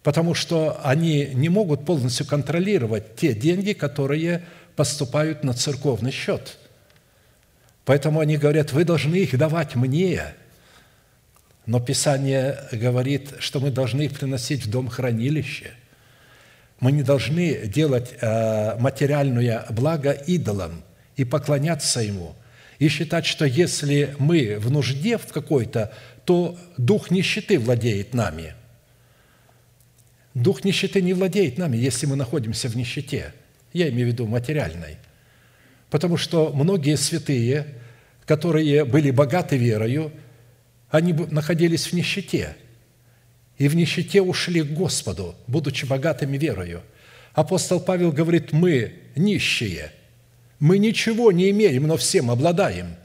потому что они не могут полностью контролировать те деньги, которые поступают на церковный счет. Поэтому они говорят, вы должны их давать мне. Но Писание говорит, что мы должны их приносить в дом хранилище. Мы не должны делать э, материальное благо идолам и поклоняться ему, и считать, что если мы в нужде в какой-то, то дух нищеты владеет нами – Дух нищеты не владеет нами, если мы находимся в нищете. Я имею в виду материальной. Потому что многие святые, которые были богаты верою, они находились в нищете. И в нищете ушли к Господу, будучи богатыми верою. Апостол Павел говорит, мы нищие, мы ничего не имеем, но всем обладаем.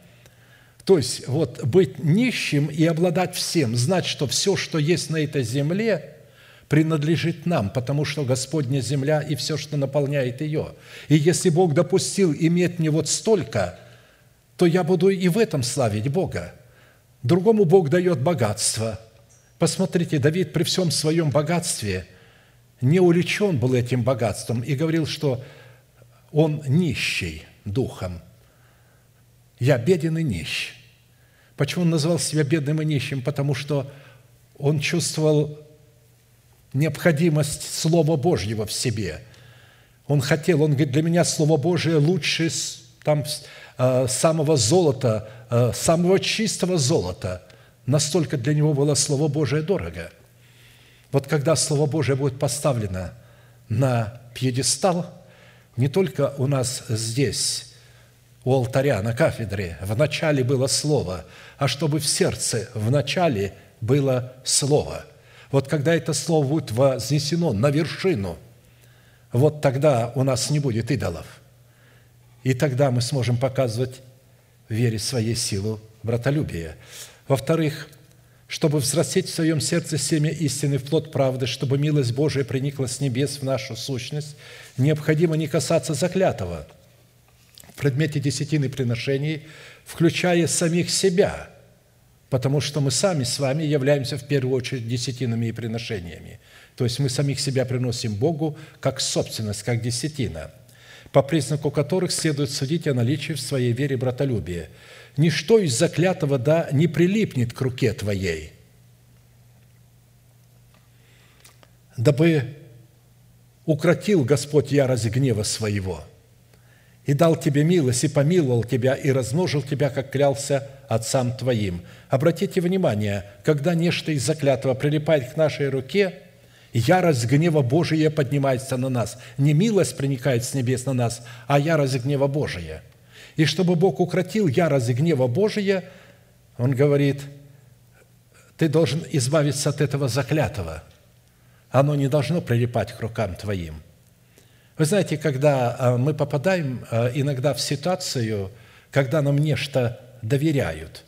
То есть вот быть нищим и обладать всем, знать, что все, что есть на этой земле – принадлежит нам, потому что Господня земля и все, что наполняет ее. И если Бог допустил иметь мне вот столько, то я буду и в этом славить Бога. Другому Бог дает богатство. Посмотрите, Давид при всем своем богатстве не увлечен был этим богатством и говорил, что он нищий духом. Я беден и нищ. Почему он назвал себя бедным и нищим? Потому что он чувствовал необходимость Слова Божьего в себе. Он хотел, он говорит, для меня Слово Божие лучше там, самого золота, э, самого чистого золота. Настолько для него было Слово Божие дорого. Вот когда Слово Божие будет поставлено на пьедестал, не только у нас здесь, у алтаря, на кафедре, в начале было Слово, а чтобы в сердце в начале было Слово – вот когда это слово будет вознесено на вершину, вот тогда у нас не будет идолов. И тогда мы сможем показывать вере своей силу братолюбия. Во-вторых, чтобы взрастить в своем сердце семя истины в плод правды, чтобы милость Божия проникла с небес в нашу сущность, необходимо не касаться заклятого в предмете десятины приношений, включая самих себя – потому что мы сами с вами являемся в первую очередь десятинами и приношениями. То есть мы самих себя приносим Богу как собственность, как десятина, по признаку которых следует судить о наличии в своей вере братолюбия. Ничто из заклятого да не прилипнет к руке твоей, дабы укротил Господь ярость гнева своего – и дал тебе милость, и помиловал тебя, и размножил тебя, как клялся отцам твоим». Обратите внимание, когда нечто из заклятого прилипает к нашей руке, ярость гнева Божия поднимается на нас. Не милость проникает с небес на нас, а ярость гнева Божия. И чтобы Бог укротил ярость гнева Божия, Он говорит, ты должен избавиться от этого заклятого. Оно не должно прилипать к рукам твоим. Вы знаете, когда а, мы попадаем а, иногда в ситуацию, когда нам нечто доверяют,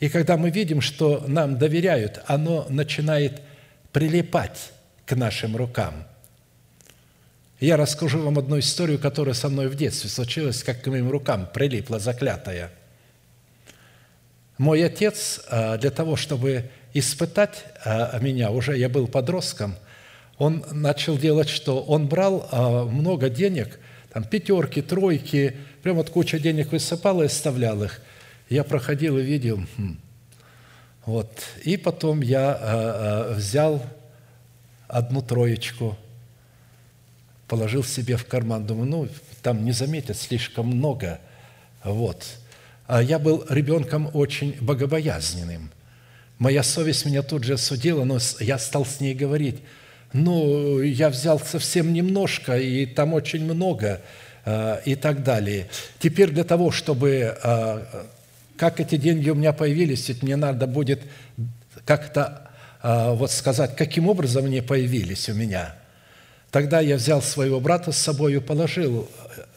и когда мы видим, что нам доверяют, оно начинает прилипать к нашим рукам. Я расскажу вам одну историю, которая со мной в детстве случилась, как к моим рукам прилипла заклятая. Мой отец а, для того, чтобы испытать а, меня, уже я был подростком, он начал делать что? Он брал а, много денег, там пятерки, тройки, прям вот куча денег высыпал и оставлял их. Я проходил и видел, хм. Вот. И потом я взял одну троечку, положил себе в карман, думаю, ну, там не заметят слишком много, вот. А я был ребенком очень богобоязненным. Моя совесть меня тут же осудила, но я стал с ней говорить, ну, я взял совсем немножко, и там очень много, а, и так далее. Теперь для того, чтобы, как эти деньги у меня появились, ведь мне надо будет как-то а, вот сказать, каким образом они появились у меня. Тогда я взял своего брата с собой и положил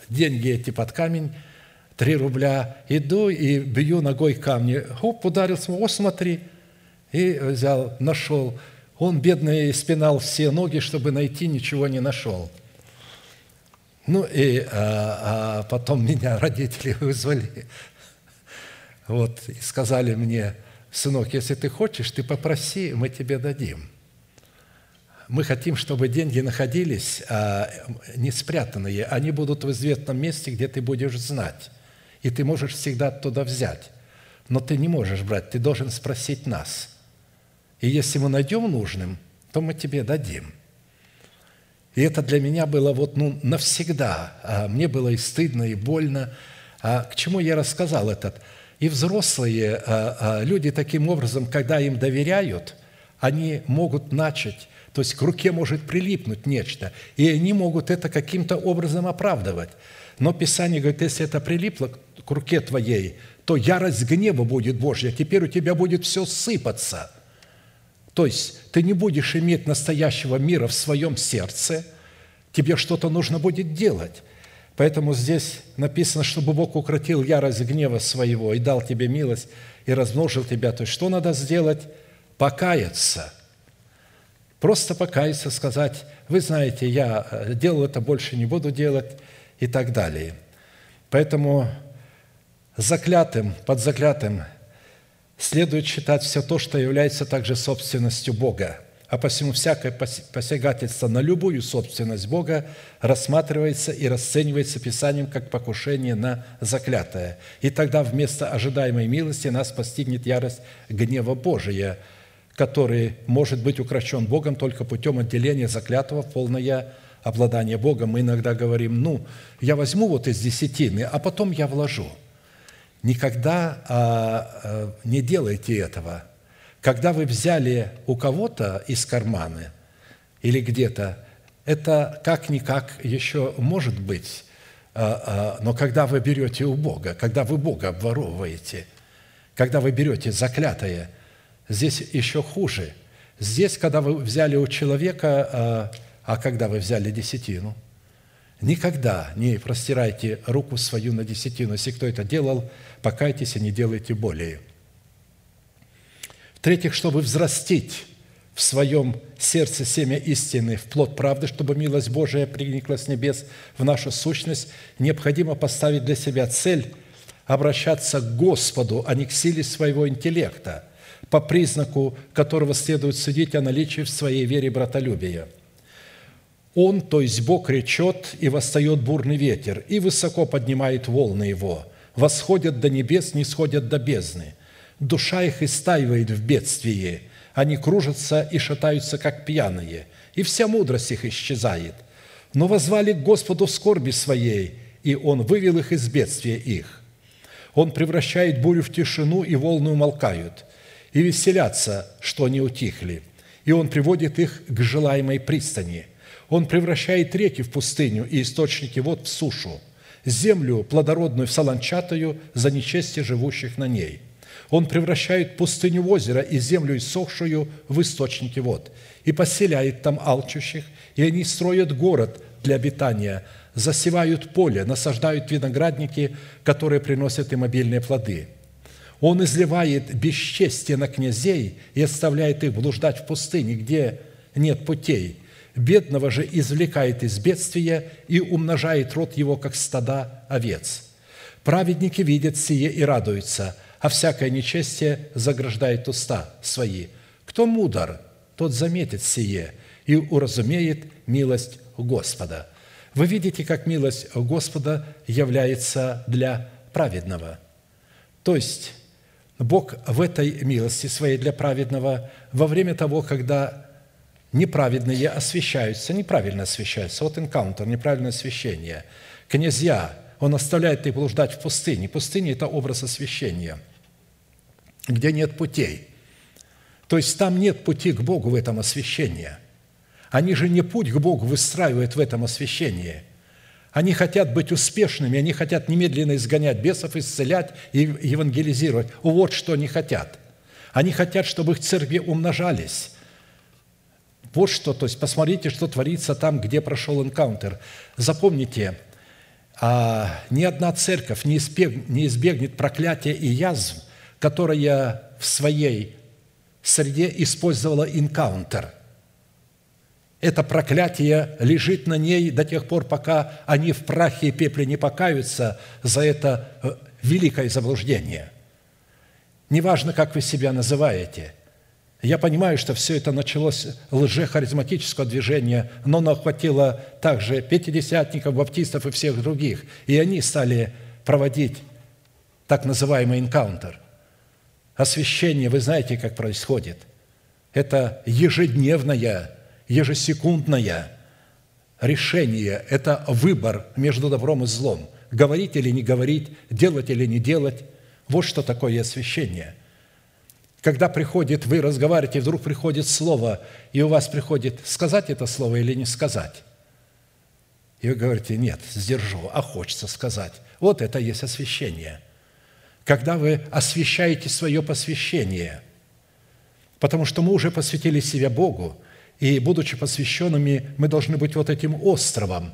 деньги эти под камень, три рубля, иду и бью ногой камни. Хоп, ударился, о, смотри. И взял, нашел. Он, бедный, спинал все ноги, чтобы найти, ничего не нашел. Ну и а, а потом меня родители вызвали. Вот, сказали мне – сынок, если ты хочешь, ты попроси, мы тебе дадим. Мы хотим, чтобы деньги находились а, не спрятанные, они будут в известном месте, где ты будешь знать. И ты можешь всегда оттуда взять. Но ты не можешь брать, ты должен спросить нас. И если мы найдем нужным, то мы тебе дадим. И это для меня было вот ну, навсегда. А мне было и стыдно, и больно. А к чему я рассказал этот? И взрослые а, а, люди таким образом, когда им доверяют, они могут начать, то есть к руке может прилипнуть нечто, и они могут это каким-то образом оправдывать. Но Писание говорит, если это прилипло к руке твоей, то ярость гнева будет Божья, теперь у тебя будет все сыпаться. То есть ты не будешь иметь настоящего мира в своем сердце, тебе что-то нужно будет делать. Поэтому здесь написано, чтобы Бог укротил ярость гнева своего и дал тебе милость, и размножил тебя. То есть что надо сделать? Покаяться. Просто покаяться, сказать, вы знаете, я э, делал это, больше не буду делать и так далее. Поэтому заклятым, под заклятым следует считать все то, что является также собственностью Бога – а посему всякое посягательство на любую собственность Бога рассматривается и расценивается Писанием как покушение на заклятое. И тогда вместо ожидаемой милости нас постигнет ярость гнева Божия, который может быть укращен Богом только путем отделения заклятого в полное обладание Богом. Мы иногда говорим, ну, я возьму вот из десятины, а потом я вложу. Никогда а, а, не делайте этого – когда вы взяли у кого-то из кармана или где-то, это как-никак еще может быть, а, а, но когда вы берете у Бога, когда вы Бога обворовываете, когда вы берете заклятое, здесь еще хуже. Здесь, когда вы взяли у человека, а, а когда вы взяли десятину, никогда не простирайте руку свою на десятину. Если кто это делал, покайтесь и не делайте более – в-третьих, чтобы взрастить в своем сердце семя истины, в плод правды, чтобы милость Божия приникла с небес в нашу сущность, необходимо поставить для себя цель обращаться к Господу, а не к силе своего интеллекта, по признаку которого следует судить о наличии в своей вере братолюбия. Он, то есть Бог, речет, и восстает бурный ветер, и высоко поднимает волны его, восходят до небес, не сходят до бездны – Душа их истаивает в бедствии, они кружатся и шатаются, как пьяные, и вся мудрость их исчезает. Но возвали к Господу в скорби своей, и Он вывел их из бедствия их. Он превращает бурю в тишину, и волны умолкают, и веселятся, что они утихли, и Он приводит их к желаемой пристани. Он превращает реки в пустыню и источники вод в сушу, землю плодородную в солончатую за нечестие живущих на ней – Он превращает пустыню в озеро и землю иссохшую в источники вод, и поселяет там алчущих, и они строят город для обитания, засевают поле, насаждают виноградники, которые приносят им обильные плоды. Он изливает бесчестие на князей и оставляет их блуждать в пустыне, где нет путей. Бедного же извлекает из бедствия и умножает род его, как стада овец. Праведники видят сие и радуются, а всякое нечестие заграждает уста свои. Кто мудр, тот заметит сие и уразумеет милость Господа. Вы видите, как милость Господа является для праведного. То есть Бог в этой милости своей для праведного во время того, когда неправедные освящаются, неправильно освящаются. Вот энкаунтер, неправильное освящение. Князья, он оставляет их блуждать в пустыне. Пустыня – это образ освящения, где нет путей. То есть там нет пути к Богу в этом освящении. Они же не путь к Богу выстраивают в этом освящении. Они хотят быть успешными, они хотят немедленно изгонять бесов, исцелять и евангелизировать. Вот что они хотят. Они хотят, чтобы их церкви умножались, вот что, то есть посмотрите, что творится там, где прошел энкаунтер. Запомните, ни одна церковь не, избег, не избегнет проклятия и язв, которая в своей среде использовала энкаунтер. Это проклятие лежит на ней до тех пор, пока они в прахе и пепле не покаются за это э, великое заблуждение. Неважно, как вы себя называете – я понимаю, что все это началось лжехаризматического движения, но оно охватило также пятидесятников, баптистов и всех других. И они стали проводить так называемый энкаунтер. Освящение, вы знаете, как происходит. Это ежедневное, ежесекундное решение, это выбор между добром и злом. Говорить или не говорить, делать или не делать. Вот что такое освящение – когда приходит, вы разговариваете, вдруг приходит слово, и у вас приходит сказать это слово или не сказать. И вы говорите, нет, сдержу, а хочется сказать. Вот это есть освящение. Когда вы освящаете свое посвящение, потому что мы уже посвятили себя Богу, и, будучи посвященными, мы должны быть вот этим островом.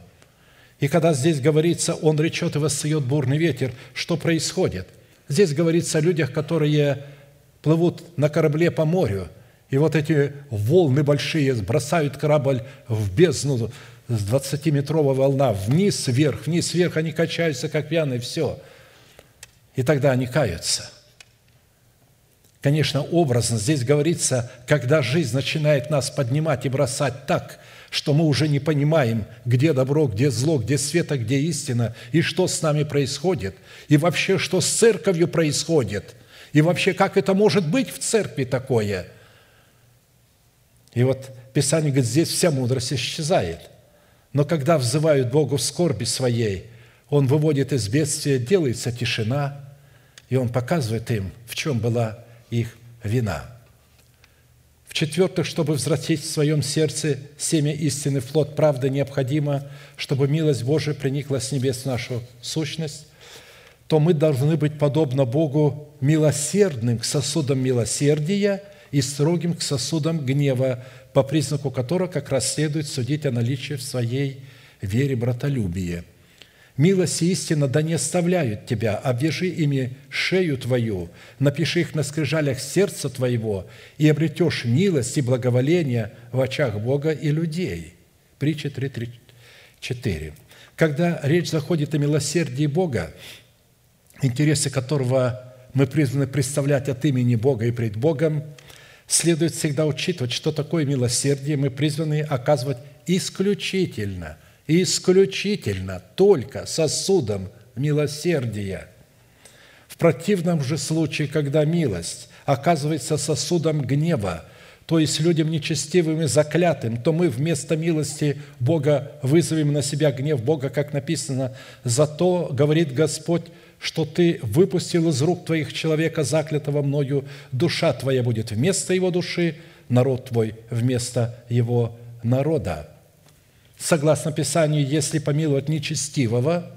И когда здесь говорится, «Он речет и восстает бурный ветер», что происходит? Здесь говорится о людях, которые плывут на корабле по морю, и вот эти волны большие бросают корабль в бездну, с 20-метровая волна, вниз, вверх, вниз, вверх, они качаются, как пьяные, все. И тогда они каются. Конечно, образно здесь говорится, когда жизнь начинает нас поднимать и бросать так, что мы уже не понимаем, где добро, где зло, где свет, а где истина, и что с нами происходит, и вообще, что с церковью происходит – и вообще, как это может быть в церкви такое? И вот Писание говорит, здесь вся мудрость исчезает. Но когда взывают Богу в скорби своей, Он выводит из бедствия, делается тишина, и Он показывает им, в чем была их вина. В-четвертых, чтобы возвратить в своем сердце семя истины плод правды, необходимо, чтобы милость Божия проникла с небес в нашу сущность, то мы должны быть подобно Богу милосердным к сосудам милосердия и строгим к сосудам гнева, по признаку которого как раз следует судить о наличии в своей вере братолюбия. Милость и истина да не оставляют тебя, обвяжи ими шею твою, напиши их на скрижалях сердца твоего, и обретешь милость и благоволение в очах Бога и людей». Притча 3.4. Когда речь заходит о милосердии Бога, интересы которого мы призваны представлять от имени Бога и пред Богом, следует всегда учитывать, что такое милосердие мы призваны оказывать исключительно, исключительно только сосудом милосердия. В противном же случае, когда милость оказывается сосудом гнева, то есть людям нечестивым и заклятым, то мы вместо милости Бога вызовем на себя гнев Бога, как написано, «Зато, — говорит Господь, что ты выпустил из рук твоих человека, заклятого мною, душа твоя будет вместо его души, народ твой вместо его народа». Согласно Писанию, если помиловать нечестивого,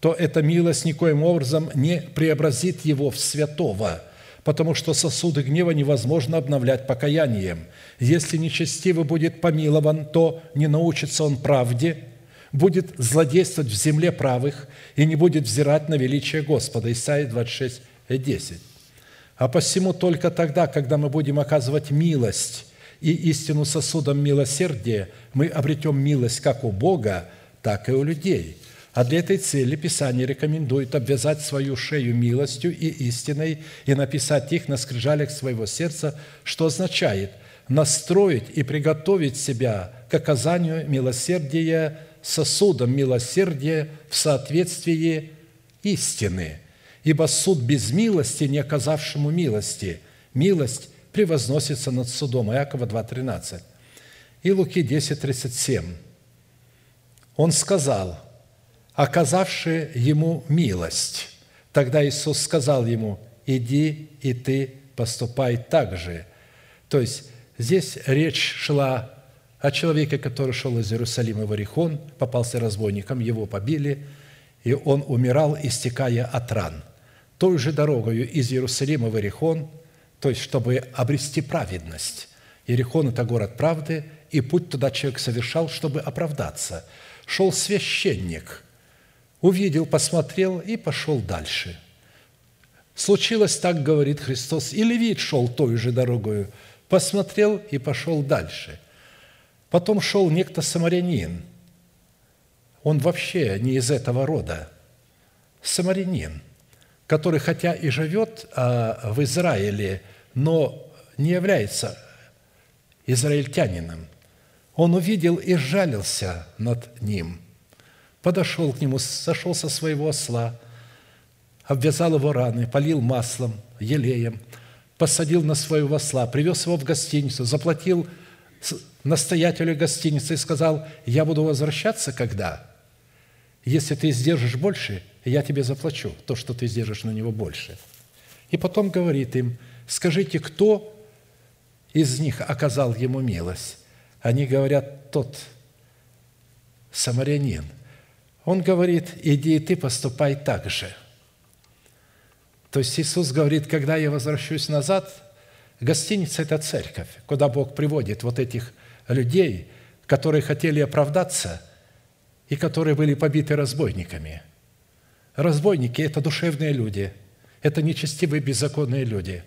то эта милость никоим образом не преобразит его в святого, потому что сосуды гнева невозможно обновлять покаянием. Если нечестивый будет помилован, то не научится он правде, будет злодействовать в земле правых и не будет взирать на величие Господа». Исайя 26, 10. «А посему только тогда, когда мы будем оказывать милость и истину сосудом милосердия, мы обретем милость как у Бога, так и у людей». А для этой цели Писание рекомендует обвязать свою шею милостью и истиной и написать их на скрижалях своего сердца, что означает настроить и приготовить себя к оказанию милосердия сосудом милосердия в соответствии истины. Ибо суд без милости, не оказавшему милости, милость превозносится над судом. Иакова 2.13. И Луки 10.37. Он сказал – оказавшие ему милость. Тогда Иисус сказал ему, иди и ты поступай так же. То есть здесь речь шла о человеке, который шел из Иерусалима в Иерихон, попался разбойником, его побили, и он умирал, истекая от ран. Той же дорогою из Иерусалима в Иерихон, то есть чтобы обрести праведность. Иерихон – это город правды, и путь туда человек совершал, чтобы оправдаться. Шел священник – увидел, посмотрел и пошел дальше. Случилось так, говорит Христос, и левит шел той же дорогою, посмотрел и пошел дальше. Потом шел некто самарянин. Он вообще не из этого рода. Самарянин, который хотя и живет а, в Израиле, но не является израильтянином. Он увидел и жалился над ним – подошел к нему, сошел со своего осла, обвязал его раны, полил маслом, елеем, посадил на своего осла, привез его в гостиницу, заплатил настоятелю гостиницы и сказал, я буду возвращаться когда? Если ты сдержишь больше, я тебе заплачу то, что ты сдержишь на него больше. И потом говорит им, скажите, кто из них оказал ему милость? Они говорят, тот самарянин – он говорит, иди и ты поступай так же. То есть Иисус говорит, когда я возвращусь назад, гостиница – это церковь, куда Бог приводит вот этих людей, которые хотели оправдаться и которые были побиты разбойниками. Разбойники – это душевные люди, это нечестивые, беззаконные люди,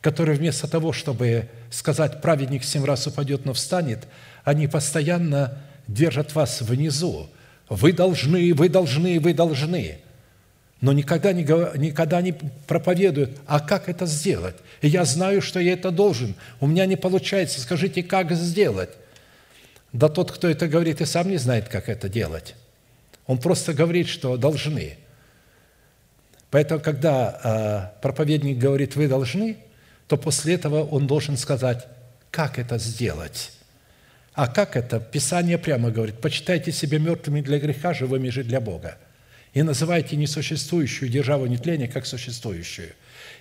которые вместо того, чтобы сказать «праведник семь раз упадет, но встанет», они постоянно держат вас внизу, вы должны, вы должны, вы должны. Но никогда не, никогда не проповедуют, а как это сделать? Я знаю, что я это должен. У меня не получается. Скажите, как сделать? Да тот, кто это говорит, и сам не знает, как это делать. Он просто говорит, что должны. Поэтому, когда э, проповедник говорит «вы должны», то после этого он должен сказать, как это сделать. А как это? Писание прямо говорит, почитайте себя мертвыми для греха, живыми же для Бога. И называйте несуществующую державу нетления как существующую.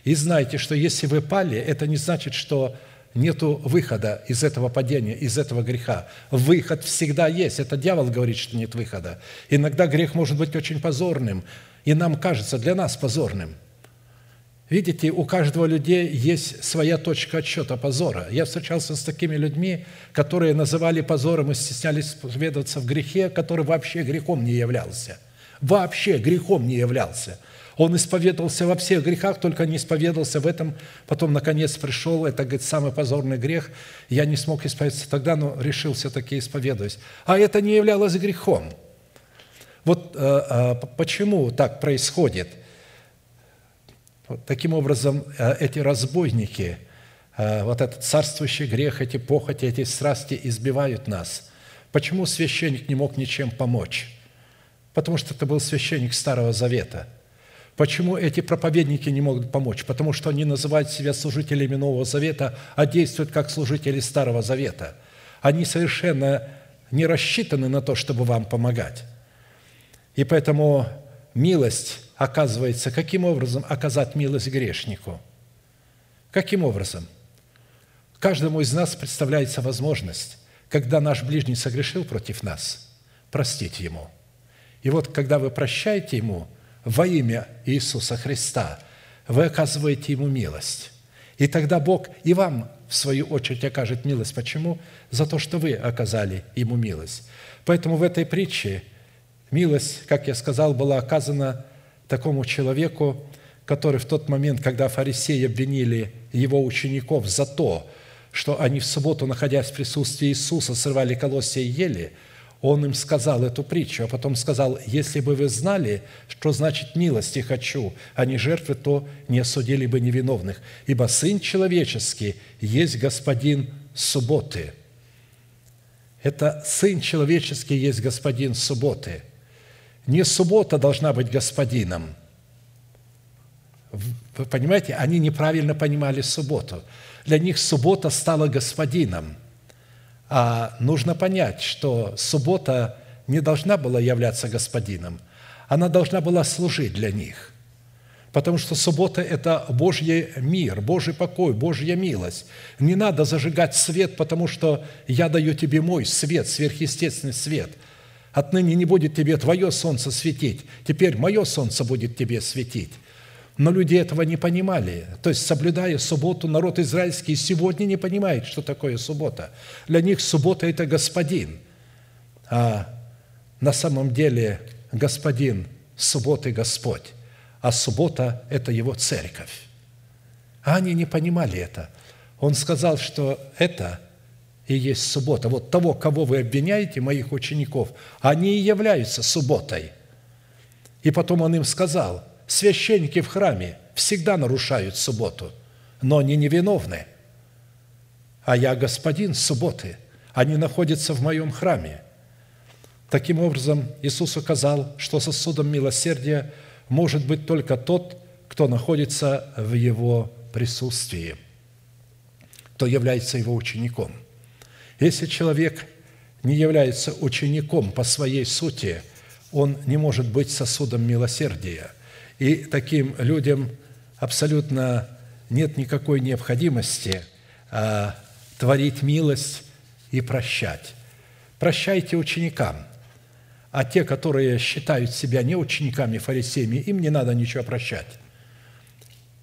И знайте, что если вы пали, это не значит, что нету выхода из этого падения, из этого греха. Выход всегда есть. Это дьявол говорит, что нет выхода. Иногда грех может быть очень позорным, и нам кажется, для нас позорным – Видите, у каждого людей есть своя точка отсчета позора. Я встречался с такими людьми, которые называли позором и стеснялись исповедоваться в грехе, который вообще грехом не являлся. Вообще грехом не являлся. Он исповедовался во всех грехах, только не исповедовался в этом. Потом, наконец, пришел, это, говорит, самый позорный грех. Я не смог исповедоваться тогда, но решил все-таки исповедовать. А это не являлось грехом. Вот э, э, почему так происходит – Таким образом, э, эти разбойники, вот этот царствующий грех, эти похоти, эти страсти избивают нас. Почему священник не мог ничем помочь? Потому что это был священник Старого Завета. Почему эти проповедники не могут помочь? Потому что они называют себя служителями Нового Завета, а действуют как служители Старого Завета. Они совершенно не рассчитаны на то, чтобы вам помогать. И поэтому милость оказывается, каким образом оказать милость грешнику? Каким образом? Каждому из нас представляется возможность, когда наш ближний согрешил против нас, простить ему. И вот, когда вы прощаете ему во имя Иисуса Христа, вы оказываете ему милость. И тогда Бог и вам, в свою очередь, окажет милость. Почему? За то, что вы оказали Ему милость. Поэтому в этой притче милость, как я сказал, была оказана такому человеку, который в тот момент, когда фарисеи обвинили его учеников за то, что они в субботу, находясь в присутствии Иисуса, срывали колосья и ели – он им сказал эту притчу, а потом сказал, если бы вы знали, что значит милости хочу, а не жертвы, то не осудили бы невиновных. Ибо Сын Человеческий есть Господин субботы. Это Сын Человеческий есть Господин субботы. Не суббота должна быть Господином. Вы понимаете, они неправильно понимали субботу. Для них суббота стала Господином – а нужно понять, что суббота не должна была являться господином, она должна была служить для них. Потому что суббота – это Божий мир, Божий покой, Божья милость. Не надо зажигать свет, потому что я даю тебе мой свет, сверхъестественный свет. Отныне не будет тебе твое солнце светить, теперь мое солнце будет тебе светить. Но люди этого не понимали. То есть, соблюдая субботу, народ израильский сегодня не понимает, что такое суббота. Для них суббота – это господин. А на самом деле господин субботы – Господь, а суббота – это его церковь. А они не понимали это. Он сказал, что это и есть суббота. Вот того, кого вы обвиняете, моих учеников, они и являются субботой. И потом он им сказал – священники в храме всегда нарушают субботу, но они невиновны. А я господин субботы, они находятся в моем храме. Таким образом, Иисус указал, что сосудом милосердия может быть только тот, кто находится в Его присутствии, кто является Его учеником. Если человек не является учеником по своей сути, он не может быть сосудом милосердия – и таким людям абсолютно нет никакой необходимости а, творить милость и прощать. Прощайте ученикам, а те, которые считают себя не учениками, фарисеями, им не надо ничего прощать.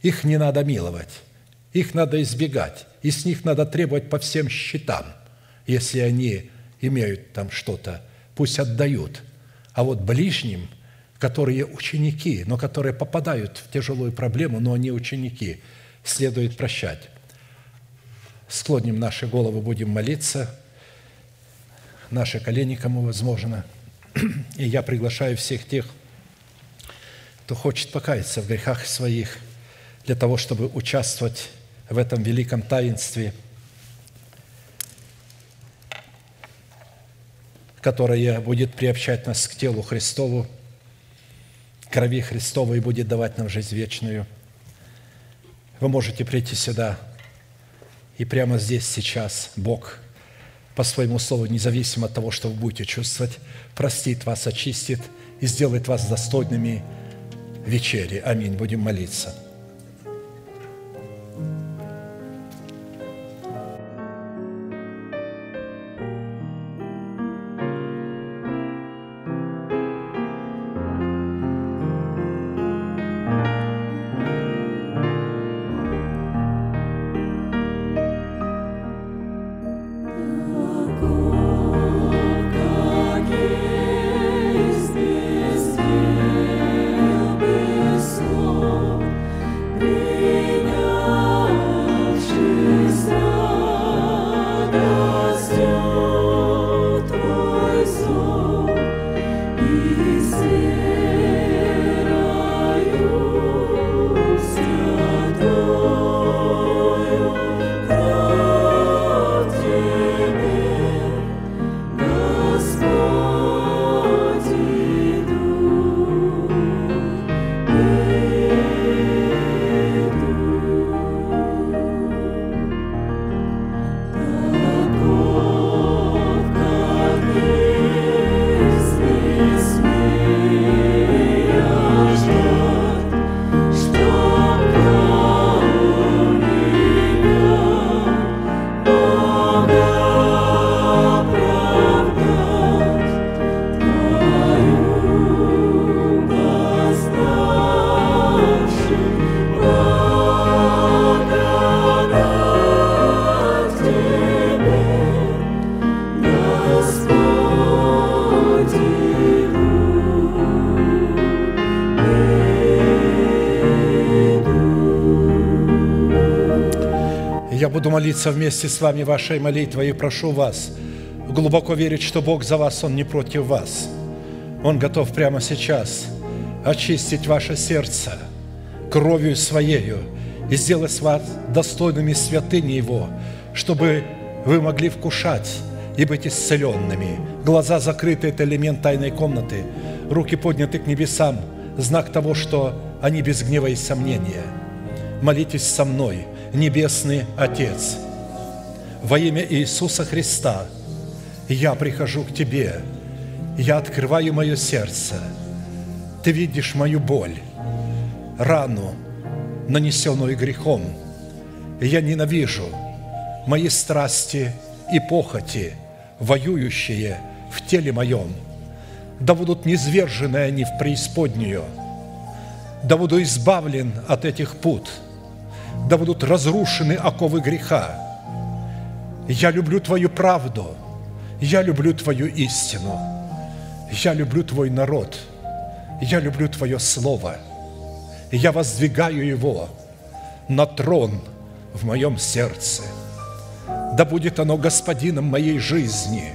Их не надо миловать, их надо избегать, и с них надо требовать по всем счетам, если они имеют там что-то, пусть отдают. А вот ближним – которые ученики, но которые попадают в тяжелую проблему, но они ученики, следует прощать. Склоним наши головы, будем молиться, наши колени, кому возможно. И я приглашаю всех тех, кто хочет покаяться в грехах своих, для того, чтобы участвовать в этом великом таинстве, которое будет приобщать нас к телу Христову – крови Христовой будет давать нам жизнь вечную. Вы можете прийти сюда, и прямо здесь, сейчас Бог по своему слову, независимо от того, что вы будете чувствовать, простит вас, очистит и сделает вас достойными вечери. Аминь. Будем молиться. Молиться вместе с вами вашей молитвой и прошу вас глубоко верить, что Бог за вас, Он не против вас. Он готов прямо сейчас очистить ваше сердце кровью Своею и сделать вас достойными святыни Его, чтобы вы могли вкушать и быть исцеленными. Глаза закрыты – это элемент тайной комнаты. Руки подняты к небесам – знак того, что они без гнева и сомнения. Молитесь со мной, Небесный Отец. Во имя Иисуса Христа я прихожу к Тебе, я открываю мое сердце. Ты видишь мою боль, рану, нанесенную грехом. Я ненавижу мои страсти и похоти – воюющие в теле моем, да будут низвержены они в преисподнюю, да буду избавлен от этих пут, да будут разрушены оковы греха. Я люблю Твою правду, я люблю Твою истину, я люблю Твой народ, я люблю Твое Слово, я воздвигаю его на трон в моем сердце – да будет оно господином моей жизни.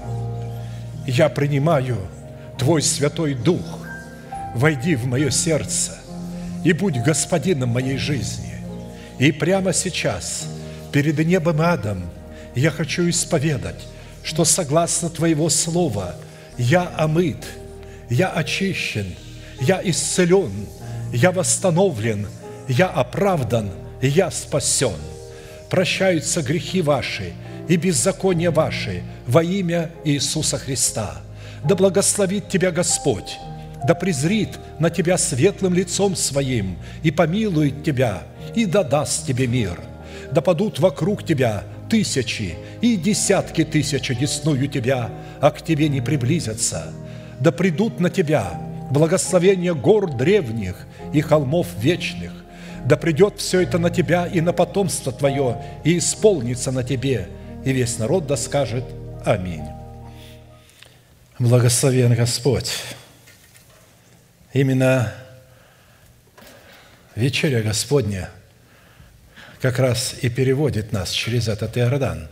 Я принимаю Твой Святой Дух, войди в мое сердце и будь господином моей жизни. И прямо сейчас, перед небом и адом, я хочу исповедать, что согласно Твоего Слова я омыт, я очищен, я исцелен, я восстановлен, я оправдан, я спасен. Прощаются грехи ваши – и беззакония ваши во имя Иисуса Христа. Да благословит тебя Господь, да презрит на тебя светлым лицом своим и помилует тебя, и да даст тебе мир. Да падут вокруг тебя тысячи и десятки тысяч одесную тебя, а к тебе не приблизятся. Да придут на тебя благословения гор древних и холмов вечных. Да придет все это на тебя и на потомство твое, и исполнится на тебе – и весь народ да скажет Аминь. Благословен Господь. Именно вечеря Господня как раз и переводит нас через этот Иордан.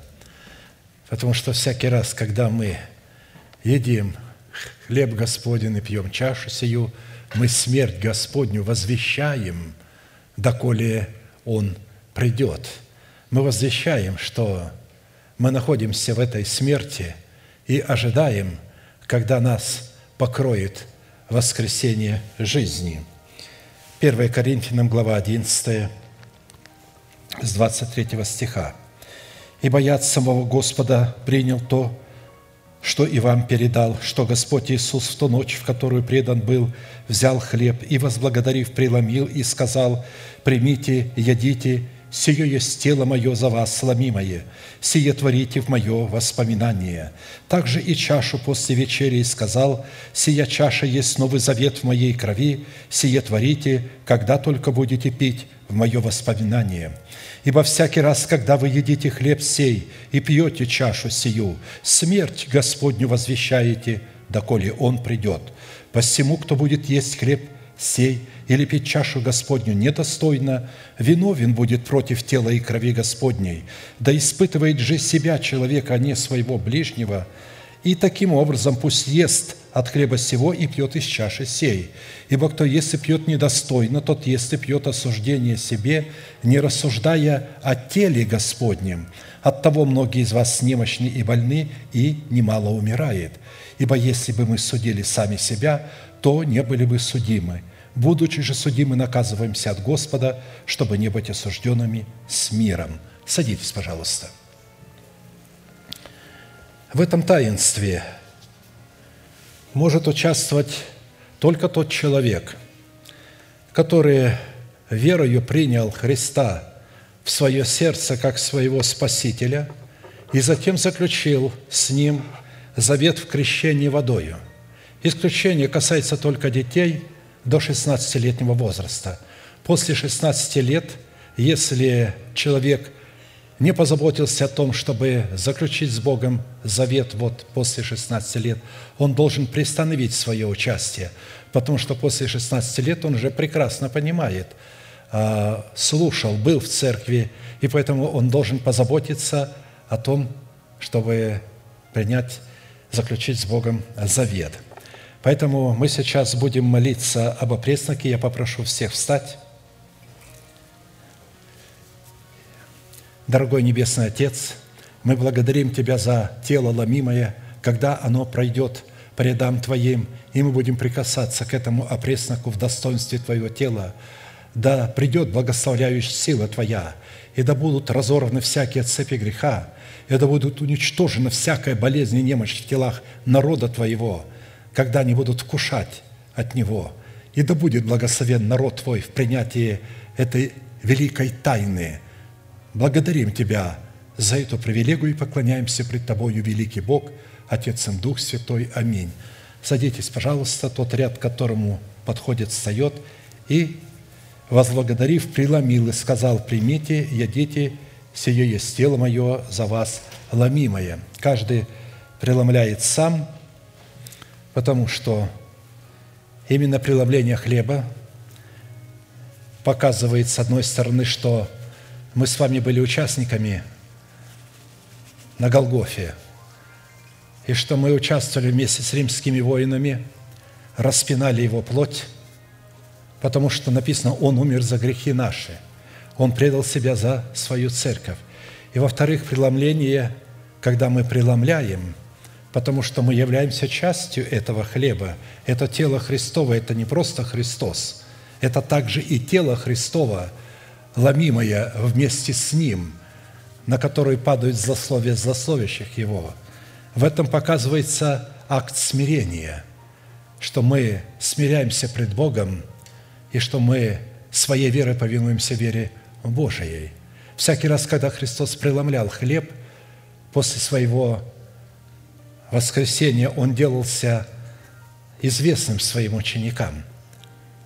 Потому что всякий раз, когда мы едим хлеб Господень и пьем чашу сию, мы смерть Господню возвещаем, доколе Он придет. Мы возвещаем, что мы находимся в этой смерти и ожидаем, когда нас покроет воскресение жизни. 1 Коринфянам, глава 11, с 23 стиха. «Ибо я самого Господа принял то, что и вам передал, что Господь Иисус в ту ночь, в которую предан был, взял хлеб и, возблагодарив, преломил и сказал, «Примите, ядите, Сие есть тело мое за вас, сломимое, сие творите в мое воспоминание. Также и чашу после вечери сказал, сия чаша есть новый завет в моей крови, сие творите, когда только будете пить в мое воспоминание. Ибо всякий раз, когда вы едите хлеб сей и пьете чашу сию, смерть Господню возвещаете, доколе Он придет. Посему, кто будет есть хлеб сей или пить чашу Господню недостойно, виновен будет против тела и крови Господней. Да испытывает же себя человек, а не своего ближнего, и таким образом пусть ест от хлеба сего и пьет из чаши сей. Ибо кто ест и пьет недостойно, тот ест и пьет осуждение себе, не рассуждая о теле Господнем. Оттого многие из вас немощны и больны, и немало умирает. Ибо если бы мы судили сами себя, то не были бы судимы. Будучи же судимы, наказываемся от Господа, чтобы не быть осужденными с миром. Садитесь, пожалуйста. В этом таинстве может участвовать только тот человек, который верою принял Христа в свое сердце как своего Спасителя и затем заключил с Ним завет в крещении водою. Исключение касается только детей – до 16-летнего возраста. После 16 лет, если человек не позаботился о том, чтобы заключить с Богом завет вот после 16 лет, он должен приостановить свое участие, потому что после 16 лет он уже прекрасно понимает, а, слушал, был в церкви, и поэтому он должен позаботиться о том, чтобы принять, заключить с Богом завет. Поэтому мы сейчас будем молиться об опресноке. Я попрошу всех встать. Дорогой Небесный Отец, мы благодарим Тебя за тело ломимое, когда оно пройдет по рядам Твоим, и мы будем прикасаться к этому опресноку в достоинстве Твоего тела, да придет благословляющая сила Твоя, и да будут разорваны всякие цепи греха, и да будут уничтожена всякая болезнь и немощь в телах народа Твоего, когда они будут вкушать от Него. И да будет благословен народ Твой в принятии этой великой тайны. Благодарим Тебя за эту привилегию и поклоняемся пред Тобою, великий Бог, Отец и Дух Святой. Аминь. Садитесь, пожалуйста, тот ряд, которому подходит, встает, и возблагодарив, преломил и сказал, «Примите, ядите, сие есть тело мое за вас ломимое». Каждый преломляет сам, потому что именно преломление хлеба показывает, с одной стороны, что мы с вами были участниками на Голгофе, и что мы участвовали вместе с римскими воинами, распинали его плоть, потому что написано, Он умер за грехи наши, Он предал себя за свою церковь. И во-вторых, преломление, когда мы преломляем, потому что мы являемся частью этого хлеба. Это тело Христово, это не просто Христос, это также и тело Христово, ломимое вместе с Ним, на который падают злословия злословящих Его. В этом показывается акт смирения, что мы смиряемся пред Богом – и что мы своей верой повинуемся вере Божией. Всякий раз, когда Христос преломлял хлеб, после своего воскресения Он делался известным своим ученикам.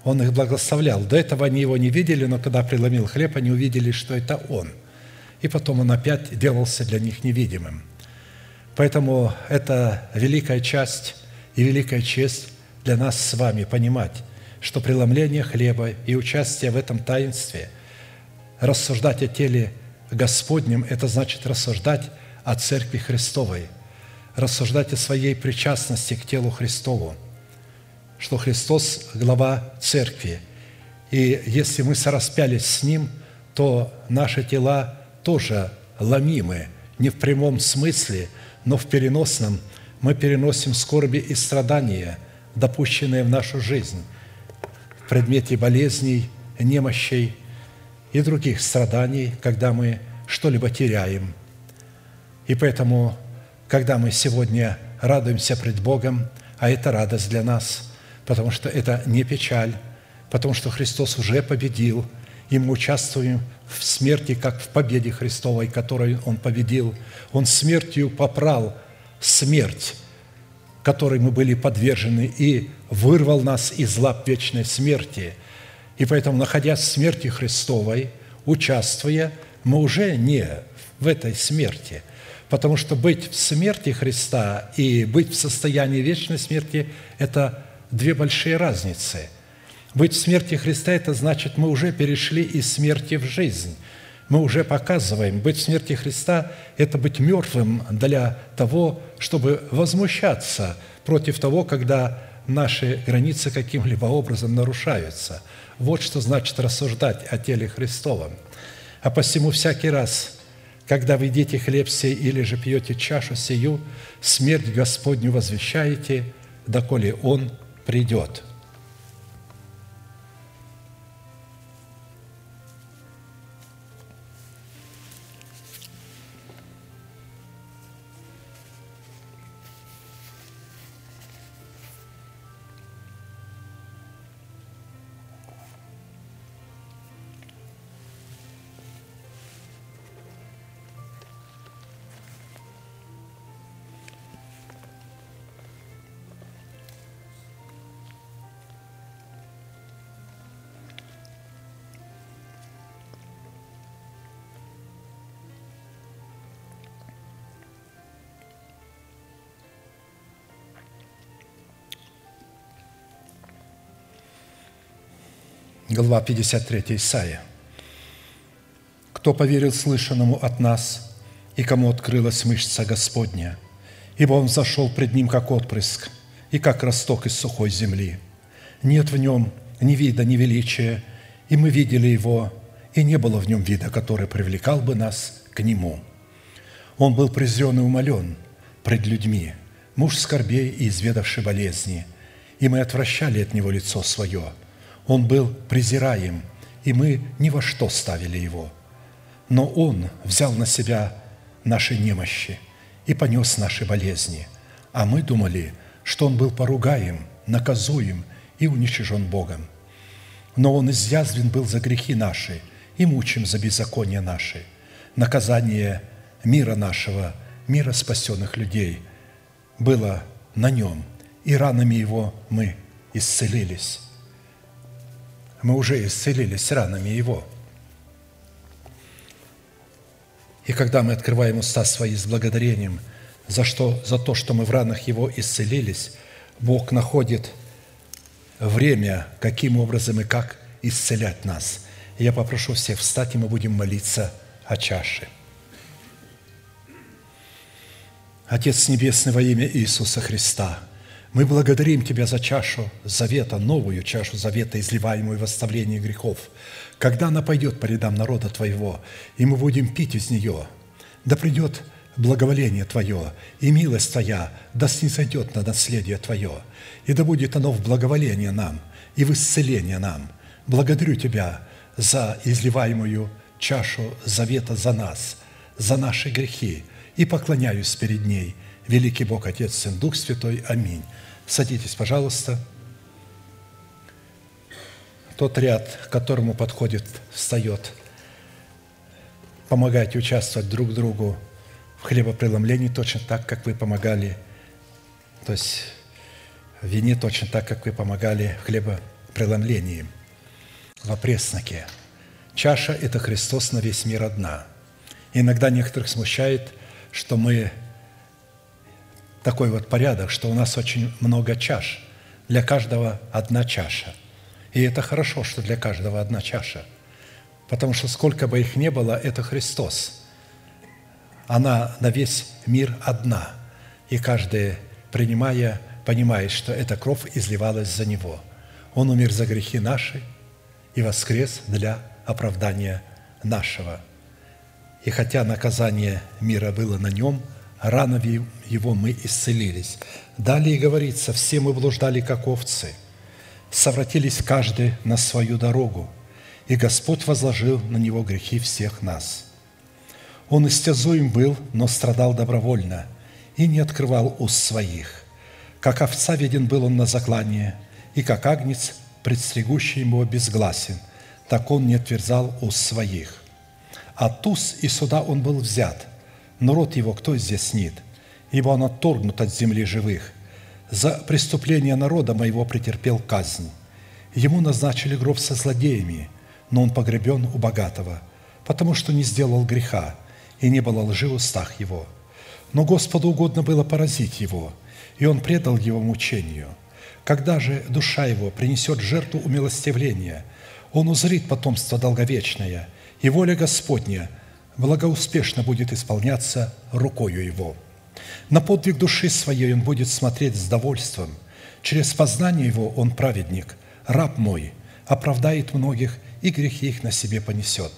Он их благословлял. До этого они его не видели, но когда преломил хлеб, они увидели, что это Он. И потом Он опять делался для них невидимым. Поэтому это великая часть и великая честь для нас с вами понимать, что преломление хлеба и участие в этом таинстве, рассуждать о теле Господнем – это значит рассуждать о Церкви Христовой, рассуждать о своей причастности к телу Христову, что Христос – глава Церкви. И если мы сораспялись с Ним, то наши тела тоже ломимы, не в прямом смысле, но в переносном. Мы переносим скорби и страдания, допущенные в нашу жизнь – в предмете болезней, немощей и других страданий, когда мы что-либо теряем. И поэтому, когда мы сегодня радуемся пред Богом, а это радость для нас, потому что это не печаль, потому что Христос уже победил, и мы участвуем в смерти, как в победе Христовой, которой Он победил. Он смертью попрал смерть, которой мы были подвержены, и вырвал нас из лап вечной смерти. И поэтому, находясь в смерти Христовой, участвуя, мы уже не в этой смерти. Потому что быть в смерти Христа и быть в состоянии вечной смерти – это две большие разницы. Быть в смерти Христа – это значит, мы уже перешли из смерти в жизнь – мы уже показываем, быть в смерти Христа – это быть мертвым для того, чтобы возмущаться против того, когда наши границы каким-либо образом нарушаются. Вот что значит рассуждать о теле Христовом. А посему всякий раз, когда вы едите хлеб сей или же пьете чашу сию, смерть Господню возвещаете, доколе Он придет». Глава 53 Исаия. «Кто поверил слышанному от нас, и кому открылась мышца Господня? Ибо Он зашел пред Ним, как отпрыск, и как росток из сухой земли. Нет в Нем ни вида, ни величия, и мы видели Его, и не было в Нем вида, который привлекал бы нас к Нему. Он был презрен и умолен пред людьми, муж скорбей и изведавший болезни, и мы отвращали от Него лицо свое. Он был презираем, и мы ни во что ставили Его. Но Он взял на себя наши немощи и понес наши болезни, а мы думали, что Он был поругаем, наказуем и уничижен Богом. Но Он изъязвен был за грехи наши и мучим за беззаконие наши. Наказание мира нашего, мира спасенных людей было на Нем, и ранами Его мы исцелились. Мы уже исцелились ранами Его – И когда мы открываем уста свои с благодарением за, что, за то, что мы в ранах Его исцелились, Бог находит время, каким образом и как исцелять нас. И я попрошу всех встать, и мы будем молиться о чаше. Отец Небесный, во имя Иисуса Христа – мы благодарим Тебя за чашу завета, новую чашу завета, изливаемую в оставление грехов, когда она пойдет по рядам народа Твоего, и мы будем пить из нее. Да придет благоволение Твое, и милость Твоя да снизойдет на наследие Твое, и да будет оно в благоволение нам и в исцеление нам. Благодарю Тебя за изливаемую чашу завета за нас, за наши грехи, и поклоняюсь перед ней – великий Бог, Отец, Сын, Дух Святой. Аминь. Садитесь, пожалуйста. Тот ряд, к которому подходит, встает. Помогайте участвовать друг другу в хлебопреломлении точно так, как вы помогали, то есть в вине точно так, как вы помогали в хлебопреломлении, в опресноке. Чаша – это Христос на весь мир одна. иногда некоторых смущает, что мы такой вот порядок, что у нас очень много чаш. Для каждого одна чаша. И это хорошо, что для каждого одна чаша. Потому что сколько бы их ни было, это Христос. Она на весь мир одна. И каждый, принимая, понимает, что эта кровь изливалась за Него. Он умер за грехи наши и воскрес для оправдания нашего. И хотя наказание мира было на Нем – ранами Его мы исцелились. Далее говорится, все мы блуждали, как овцы, совратились каждый на свою дорогу, и Господь возложил на Него грехи всех нас. Он истязуем был, но страдал добровольно и не открывал уст своих. Как овца виден был он на заклание, и как агнец, предстригущий его безгласен, так он не отверзал уст своих. От уз и суда он был взят – но род его кто здесь снит? Ибо он отторгнут от земли живых. За преступление народа моего претерпел казнь. Ему назначили гроб со злодеями, но он погребен у богатого, потому что не сделал греха, и не было лжи в устах его. Но Господу угодно было поразить его, и он предал его мучению. Когда же душа его принесет жертву умилостивления, он узрит потомство долговечное, и воля Господня – благоуспешно будет исполняться рукою Его. На подвиг души своей Он будет смотреть с довольством. Через познание Его Он праведник, раб мой, оправдает многих и грехи их на себе понесет.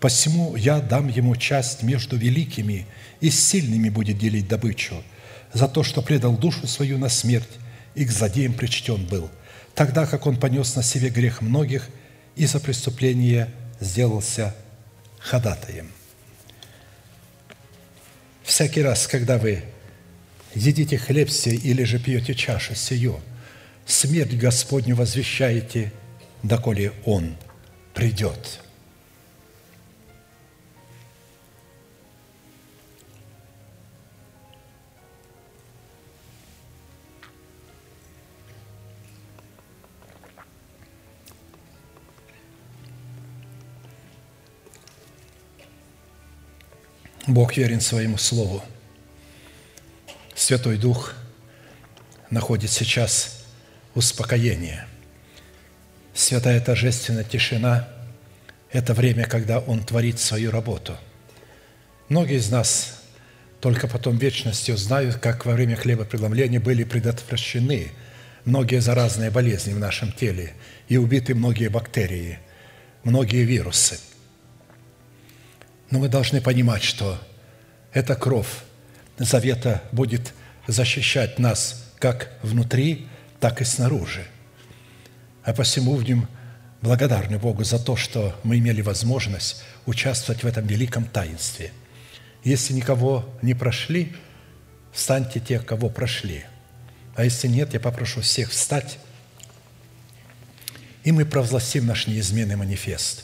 Посему я дам ему часть между великими и сильными будет делить добычу за то, что предал душу свою на смерть и к злодеям причтен был, тогда как он понес на себе грех многих и за преступление сделался ходатаем. Всякий раз, когда вы едите хлеб сей или же пьете чашу сию, смерть Господню возвещаете, доколе Он придет». Бог верен своему Слову. Святой Дух находит сейчас успокоение. Святая торжественная тишина – это время, когда Он творит свою работу. Многие из нас только потом вечностью знают, как во время хлебопреломления были предотвращены многие заразные болезни в нашем теле и убиты многие бактерии, многие вирусы. Но мы должны понимать, что эта кровь завета будет защищать нас как внутри, так и снаружи. А посему будем благодарны Богу за то, что мы имели возможность участвовать в этом великом таинстве. Если никого не прошли, встаньте те, кого прошли. А если нет, я попрошу всех встать, и мы провозгласим наш неизменный манифест –